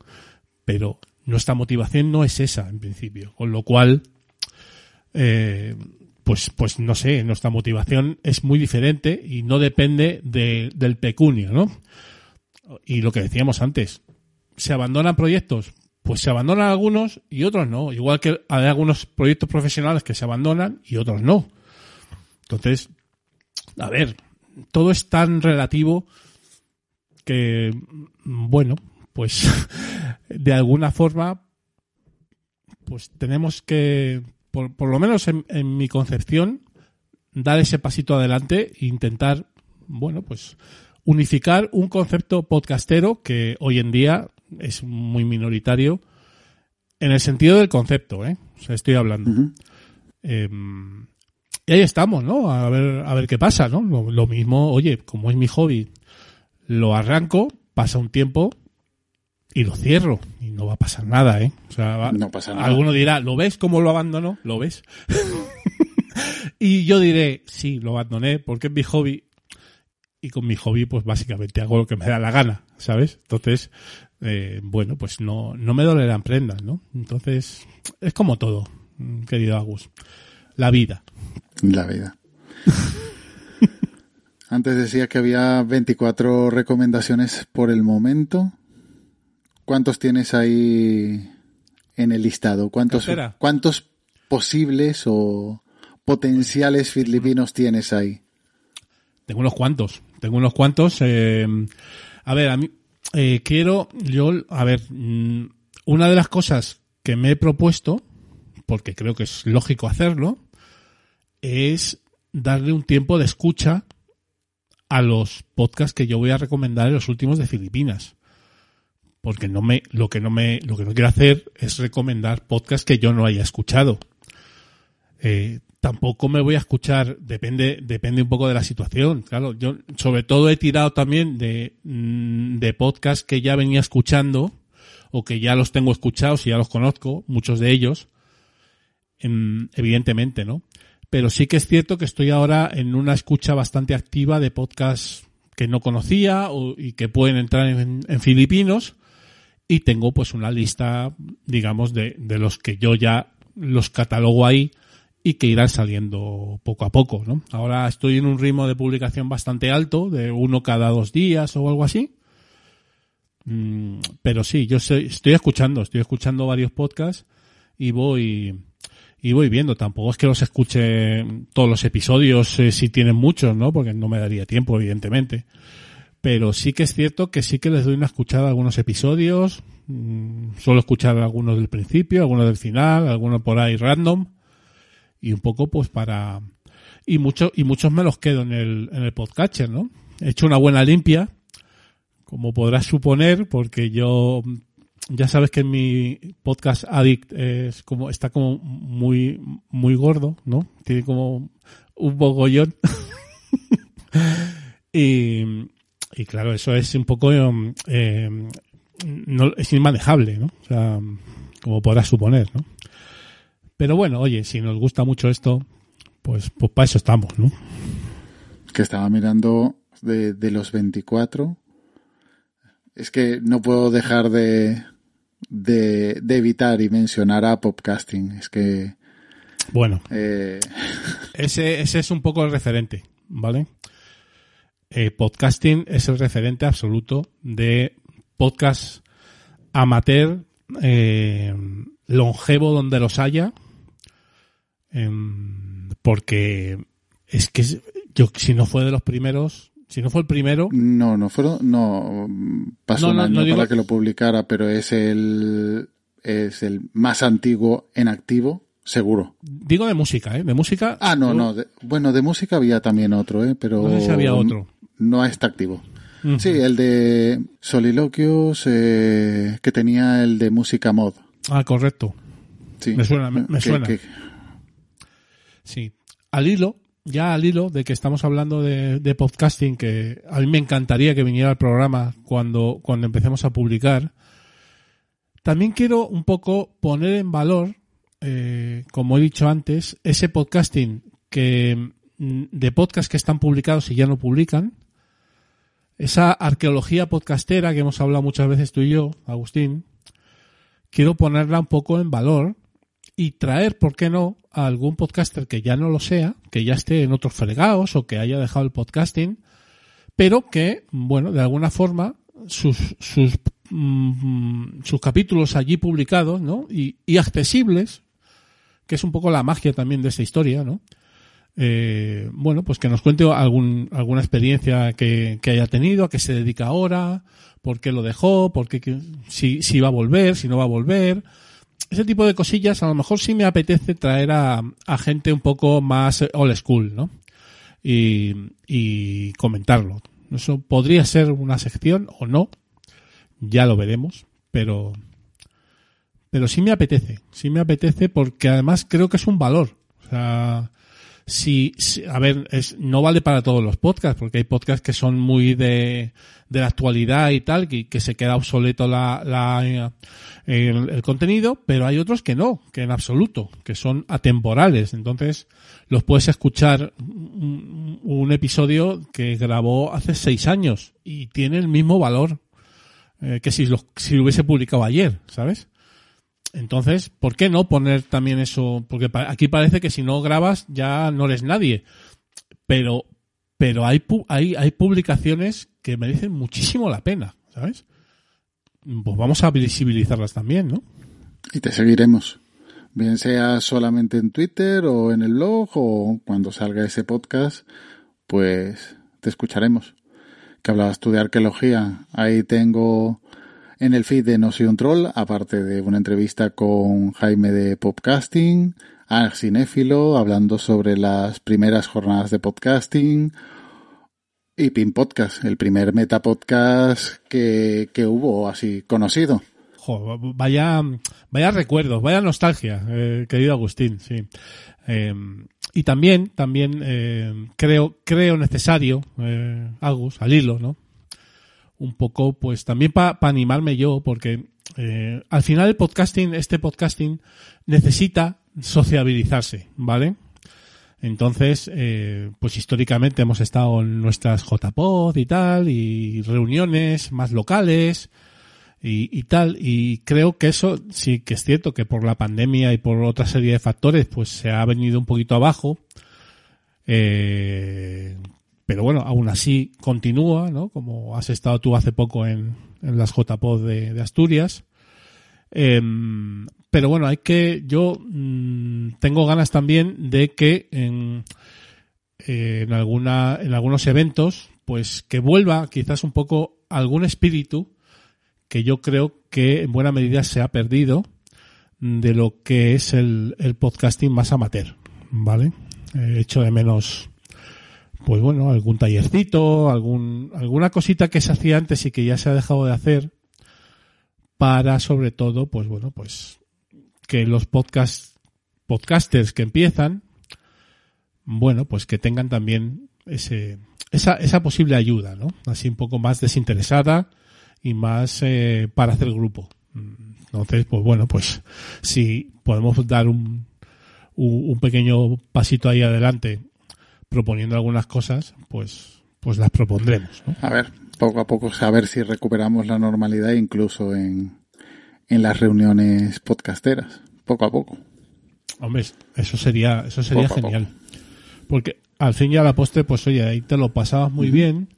Pero nuestra motivación no es esa, en principio. Con lo cual, eh, pues, pues no sé, nuestra motivación es muy diferente y no depende de- del pecunio, ¿no? Y lo que decíamos antes, ¿se abandonan proyectos? pues se abandonan algunos y otros no. Igual que hay algunos proyectos profesionales que se abandonan y otros no. Entonces, a ver, todo es tan relativo que, bueno, pues [laughs] de alguna forma, pues tenemos que, por, por lo menos en, en, mi concepción, dar ese pasito adelante e intentar, bueno, pues unificar un concepto podcastero que hoy en día es muy minoritario en el sentido del concepto, ¿eh? O sea, estoy hablando. Uh -huh. eh, y ahí estamos, ¿no? A ver, a ver qué pasa, ¿no? Lo, lo, mismo, oye, como es mi hobby, lo arranco, pasa un tiempo y lo cierro. Y no va a pasar nada, ¿eh? O sea, va, no pasa nada. alguno dirá, ¿lo ves cómo lo abandono? ¿Lo ves? [laughs] y yo diré, sí, lo abandoné porque es mi hobby. Y con mi hobby, pues básicamente hago lo que me da la gana, ¿sabes? Entonces, eh, bueno, pues no, no me dolerán prendas, ¿no? Entonces, es como todo, querido Agus. La vida. La vida. Antes decía que había 24 recomendaciones por el momento. ¿Cuántos tienes ahí en el listado? ¿Cuántos, Cartera. ¿cuántos posibles o potenciales filipinos tienes ahí? Tengo unos cuantos. Tengo unos cuantos. Eh, a ver, a mí eh, quiero, yo, a ver, mm, una de las cosas que me he propuesto, porque creo que es lógico hacerlo, es darle un tiempo de escucha a los podcasts que yo voy a recomendar en los últimos de Filipinas. Porque no me, lo que no me, lo que no quiero hacer es recomendar podcasts que yo no haya escuchado. Eh, tampoco me voy a escuchar, depende, depende un poco de la situación. Claro, yo sobre todo he tirado también de, mm, de podcasts que ya venía escuchando o que ya los tengo escuchados y ya los conozco, muchos de ellos, em, evidentemente, ¿no? Pero sí que es cierto que estoy ahora en una escucha bastante activa de podcasts que no conocía y que pueden entrar en, en, filipinos y tengo pues una lista, digamos, de, de los que yo ya los catalogo ahí y que irán saliendo poco a poco, ¿no? Ahora estoy en un ritmo de publicación bastante alto, de uno cada dos días o algo así. Mm, pero sí, yo estoy escuchando, estoy escuchando varios podcasts y voy y voy viendo. Tampoco es que los escuche todos los episodios eh, si tienen muchos, ¿no? Porque no me daría tiempo, evidentemente. Pero sí que es cierto que sí que les doy una escuchada a algunos episodios. Mm, suelo escuchar algunos del principio, algunos del final, algunos por ahí random y un poco pues para y muchos y muchos me los quedo en el en el podcatcher no he hecho una buena limpia como podrás suponer porque yo ya sabes que mi podcast addict es como está como muy muy gordo no tiene como un bogollón [laughs] y y claro eso es un poco eh, no es inmanejable no o sea como podrás suponer no pero bueno, oye, si nos gusta mucho esto, pues, pues para eso estamos, ¿no? Que estaba mirando de, de los 24. Es que no puedo dejar de, de, de evitar y mencionar a Popcasting. Es que. Bueno. Eh... [laughs] Ese, ese es un poco el referente, ¿vale? Eh, podcasting es el referente absoluto de podcast amateur, eh, longevo donde los haya, porque es que yo si no fue de los primeros si no fue el primero. No no fueron no pasó no, un año no, para que lo publicara pero es el es el más antiguo en activo seguro. Digo de música eh de música ah no no de, bueno de música había también otro eh pero no sé si había otro. no está activo. Uh -huh. sí el de soliloquios eh, que tenía el de música mod. Ah correcto. Sí. Me suena me, me que, suena. que, Sí. Al hilo, ya al hilo de que estamos hablando de, de, podcasting, que a mí me encantaría que viniera al programa cuando, cuando empecemos a publicar, también quiero un poco poner en valor, eh, como he dicho antes, ese podcasting que de podcasts que están publicados y ya no publican, esa arqueología podcastera que hemos hablado muchas veces tú y yo, Agustín, quiero ponerla un poco en valor y traer, ¿por qué no?, a algún podcaster que ya no lo sea, que ya esté en otros fregados o que haya dejado el podcasting, pero que, bueno, de alguna forma sus, sus mm, sus capítulos allí publicados, ¿no? Y, y accesibles, que es un poco la magia también de esta historia, ¿no? Eh, bueno, pues que nos cuente algún, alguna experiencia que, que, haya tenido, a qué se dedica ahora, por qué lo dejó, por qué, si, si va a volver, si no va a volver. Ese tipo de cosillas a lo mejor sí me apetece traer a, a gente un poco más old school, ¿no? Y, y comentarlo. Eso podría ser una sección o no, ya lo veremos, pero, pero sí me apetece, sí me apetece porque además creo que es un valor. Si, a ver, es, no vale para todos los podcasts, porque hay podcasts que son muy de, de la actualidad y tal, que, que se queda obsoleto la, la el, contenido, pero hay otros que no, que en absoluto, que son atemporales. Entonces, los puedes escuchar un, un episodio que grabó hace seis años y tiene el mismo valor eh, que si lo, si lo hubiese publicado ayer, ¿sabes? Entonces, ¿por qué no poner también eso? Porque aquí parece que si no grabas ya no eres nadie. Pero, pero hay, hay, hay publicaciones que merecen muchísimo la pena, ¿sabes? Pues vamos a visibilizarlas también, ¿no? Y te seguiremos. Bien sea solamente en Twitter o en el blog o cuando salga ese podcast, pues te escucharemos. Que hablabas tú de arqueología. Ahí tengo en el feed de No Soy un Troll, aparte de una entrevista con Jaime de Podcasting, a Cinéfilo, hablando sobre las primeras jornadas de podcasting, y Pin Podcast, el primer metapodcast que, que hubo así conocido. Jo, vaya, vaya recuerdos, vaya nostalgia, eh, querido Agustín, sí. Eh, y también, también eh, creo, creo necesario, eh, Agus, al hilo, ¿no? Un poco, pues también para pa animarme yo, porque eh, al final el podcasting, este podcasting, necesita sociabilizarse, ¿vale? Entonces, eh, pues históricamente hemos estado en nuestras JPod y tal, y reuniones más locales y, y, tal, y creo que eso sí que es cierto que por la pandemia y por otra serie de factores, pues se ha venido un poquito abajo. Eh, pero bueno, aún así continúa, ¿no? Como has estado tú hace poco en, en las JPod de, de Asturias. Eh, pero bueno, hay que, yo mmm, tengo ganas también de que en, eh, en alguna, en algunos eventos, pues que vuelva quizás un poco algún espíritu que yo creo que en buena medida se ha perdido de lo que es el, el podcasting más amateur, ¿vale? He hecho de menos pues bueno, algún tallercito, algún, alguna cosita que se hacía antes y que ya se ha dejado de hacer para sobre todo, pues bueno, pues que los podcast, podcasters que empiezan, bueno, pues que tengan también ese, esa, esa posible ayuda, ¿no? Así un poco más desinteresada y más eh, para hacer grupo. Entonces, pues bueno, pues si podemos dar un, un pequeño pasito ahí adelante proponiendo algunas cosas, pues, pues las propondremos. ¿no? A ver, poco a poco, a ver si recuperamos la normalidad incluso en, en las reuniones podcasteras, poco a poco. Hombre, eso sería, eso sería poco genial. Porque al fin y a la postre, pues oye, ahí te lo pasabas muy uh -huh. bien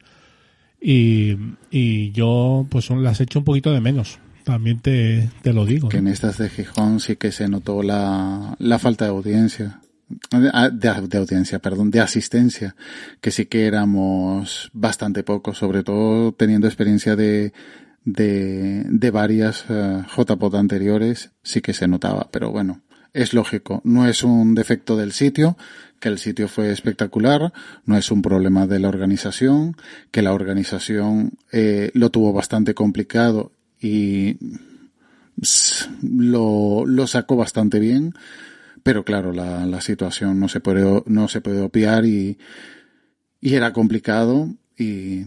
y, y yo pues las he hecho un poquito de menos. También te, te lo digo. Que ¿no? en estas de Gijón sí que se notó la, la falta de audiencia. De, de, audiencia, perdón, de asistencia, que sí que éramos bastante pocos, sobre todo teniendo experiencia de, de, de varias uh, JPOD anteriores, sí que se notaba, pero bueno, es lógico, no es un defecto del sitio, que el sitio fue espectacular, no es un problema de la organización, que la organización eh, lo tuvo bastante complicado y lo, lo sacó bastante bien, pero claro, la, la situación no se puede, no se puede opiar y, y era complicado y,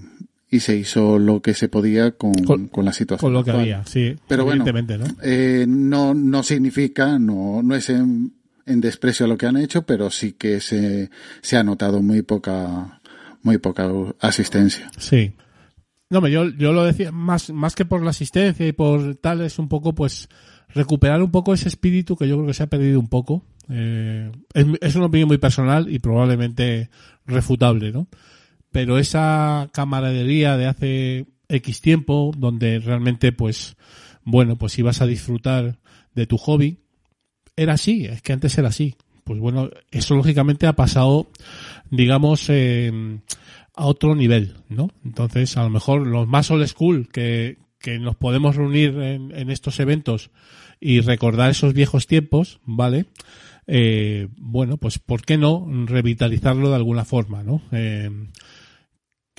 y se hizo lo que se podía con, con, con la situación. Con lo que actual. había, sí. Pero bueno, ¿no? Eh, no, no significa, no, no es en, en, desprecio a lo que han hecho, pero sí que se, se ha notado muy poca, muy poca asistencia. Sí. No, yo, yo lo decía más, más que por la asistencia y por tal, es un poco pues recuperar un poco ese espíritu que yo creo que se ha perdido un poco. Eh, es, es, una opinión muy personal y probablemente refutable, ¿no? Pero esa camaradería de hace X tiempo, donde realmente pues, bueno, pues ibas a disfrutar de tu hobby. Era así, es que antes era así. Pues bueno, eso lógicamente ha pasado, digamos, eh, a otro nivel, ¿no? Entonces, a lo mejor los más old school que, que nos podemos reunir en, en estos eventos y recordar esos viejos tiempos, ¿vale? Eh, bueno, pues ¿por qué no revitalizarlo de alguna forma, ¿no? Eh,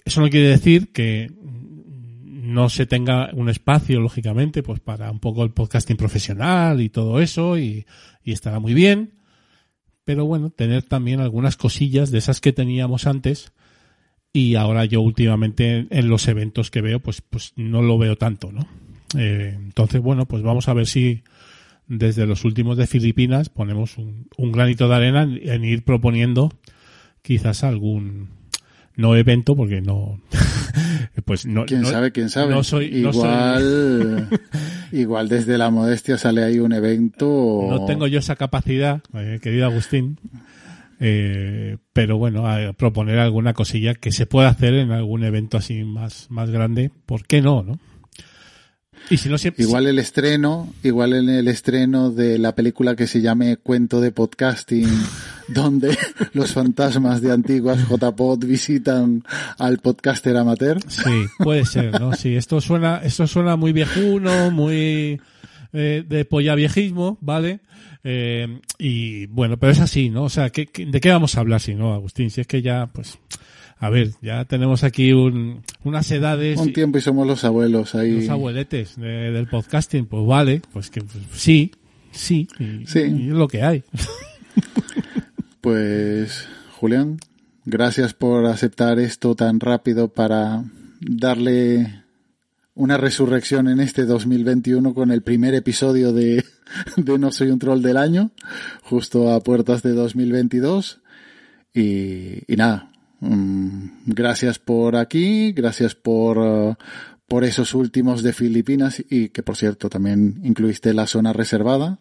eso no quiere decir que no se tenga un espacio, lógicamente, pues para un poco el podcasting profesional y todo eso, y, y estará muy bien. Pero bueno, tener también algunas cosillas de esas que teníamos antes, y ahora yo últimamente en los eventos que veo, pues, pues no lo veo tanto, ¿no? Eh, entonces, bueno, pues vamos a ver si desde los últimos de Filipinas ponemos un, un granito de arena en, en ir proponiendo quizás algún no evento porque no [laughs] pues no quién no- sabe quién sabe no soy- no igual [laughs] igual desde la modestia sale ahí un evento o- no tengo yo esa capacidad eh, querido Agustín eh, pero bueno a proponer alguna cosilla que se pueda hacer en algún evento así más más grande ¿por qué no no? y si no siempre Igual el estreno, igual en el estreno de la película que se llame Cuento de Podcasting, [laughs] donde [laughs] los fantasmas de antiguas JPod visitan al podcaster amateur. Sí, puede ser, ¿no? Sí, esto suena, esto suena muy viejuno, muy eh, de polla viejismo, ¿vale? Eh, y bueno, pero es así, ¿no? O sea, ¿qué, qué- de qué vamos a hablar si no, Agustín? Si es que ya, pues, a ver, ya tenemos aquí un, unas edades, Un tiempo y somos los abuelos ahí. los abueletes de- del podcasting, pues vale, pues que pues, sí, sí, y, Sí. y es lo que hay. Pues, Julián, gracias por aceptar esto tan rápido para darle una resurrección en este 2021 con el primer episodio de, de No Soy un Troll del año, justo a puertas de 2022. Y, y nada, mm, gracias por aquí, gracias por, uh, por esos últimos de Filipinas y que por cierto también incluiste la zona reservada.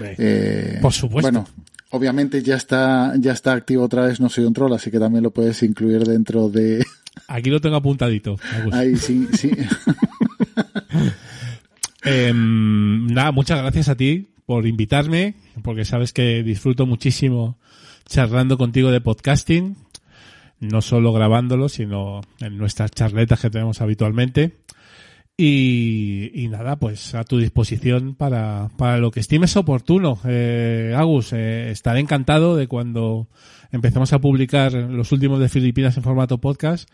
Eh, Por supuesto. Bueno, obviamente ya está, ya está activo otra vez No Soy un Troll, así que también lo puedes incluir dentro de Aquí lo tengo apuntadito, [laughs] ahí, sí, sí. [laughs] Em, nada, muchas gracias a ti por invitarme, porque sabes que disfruto muchísimo charlando contigo de podcasting, no solo grabándolo, sino en nuestras charletas que tenemos habitualmente. Y, y nada, pues a tu disposición para, para lo que estimes oportuno. Eh, Agus, eh, estaré encantado de cuando empecemos a publicar los últimos de Filipinas en formato podcast,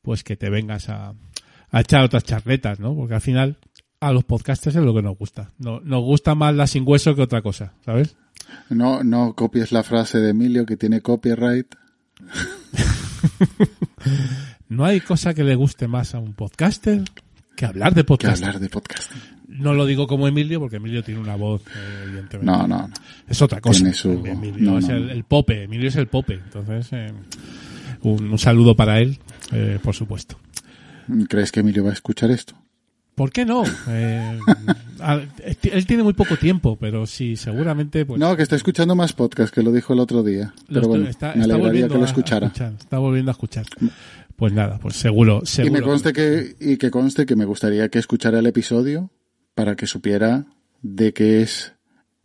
pues que te vengas a, a echar otras charletas, ¿no? Porque al final a los podcasters es lo que nos gusta. No, nos gusta más la sin hueso que otra cosa, ¿sabes? No, no copies la frase de Emilio que tiene copyright. [laughs] No hay cosa que le guste más a un podcaster que hablar de Que podcast. hablar de podcast. No lo digo como Emilio, porque Emilio tiene una voz, eh, evidentemente. No, no, no. Es otra cosa. Tiene su- Emilio no, es no, el, pope. Emilio es el pope. Entonces, eh, un, un saludo para él, eh, por supuesto. ¿Crees que Emilio va a escuchar esto? ¿Por qué no? Eh, él tiene muy poco tiempo, pero sí, seguramente. Pues, No, que está escuchando más podcast, que lo dijo el otro día. Pero estoy- bueno, está, me está volviendo que lo a escuchara. escuchar, está volviendo a escuchar. Pues nada, pues seguro, Y seguro. me conste que, y que conste que me gustaría que escuchara el episodio para que supiera de qué es,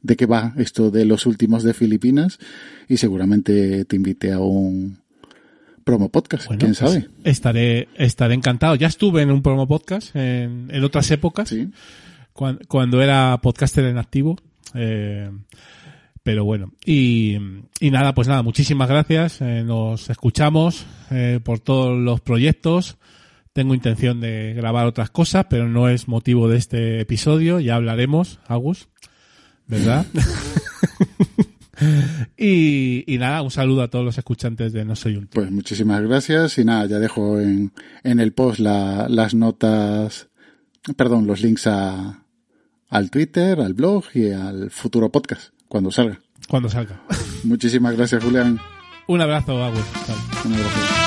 de qué va esto de los últimos de Filipinas y seguramente te invite a un promo podcast, Bueno, quién pues sabe. estaré, estaré encantado. Ya estuve en un promo podcast en, en otras épocas, Sí. cuando, era podcaster en activo. Eh, pero bueno, y, y nada, pues nada, muchísimas gracias. Eh, nos escuchamos eh, por todos los proyectos. Tengo intención de grabar otras cosas, pero no es motivo de este episodio. Ya hablaremos, Agus, ¿verdad? [laughs] [laughs] y, y nada, un saludo a todos los escuchantes de No Soy un. Pues muchísimas gracias y nada, ya dejo en, en el post la- las notas, perdón, los links a, al Twitter, al blog y al futuro podcast cuando salga. Cuando salga. Muchísimas gracias, Julián. Un abrazo, Agus. Un abrazo.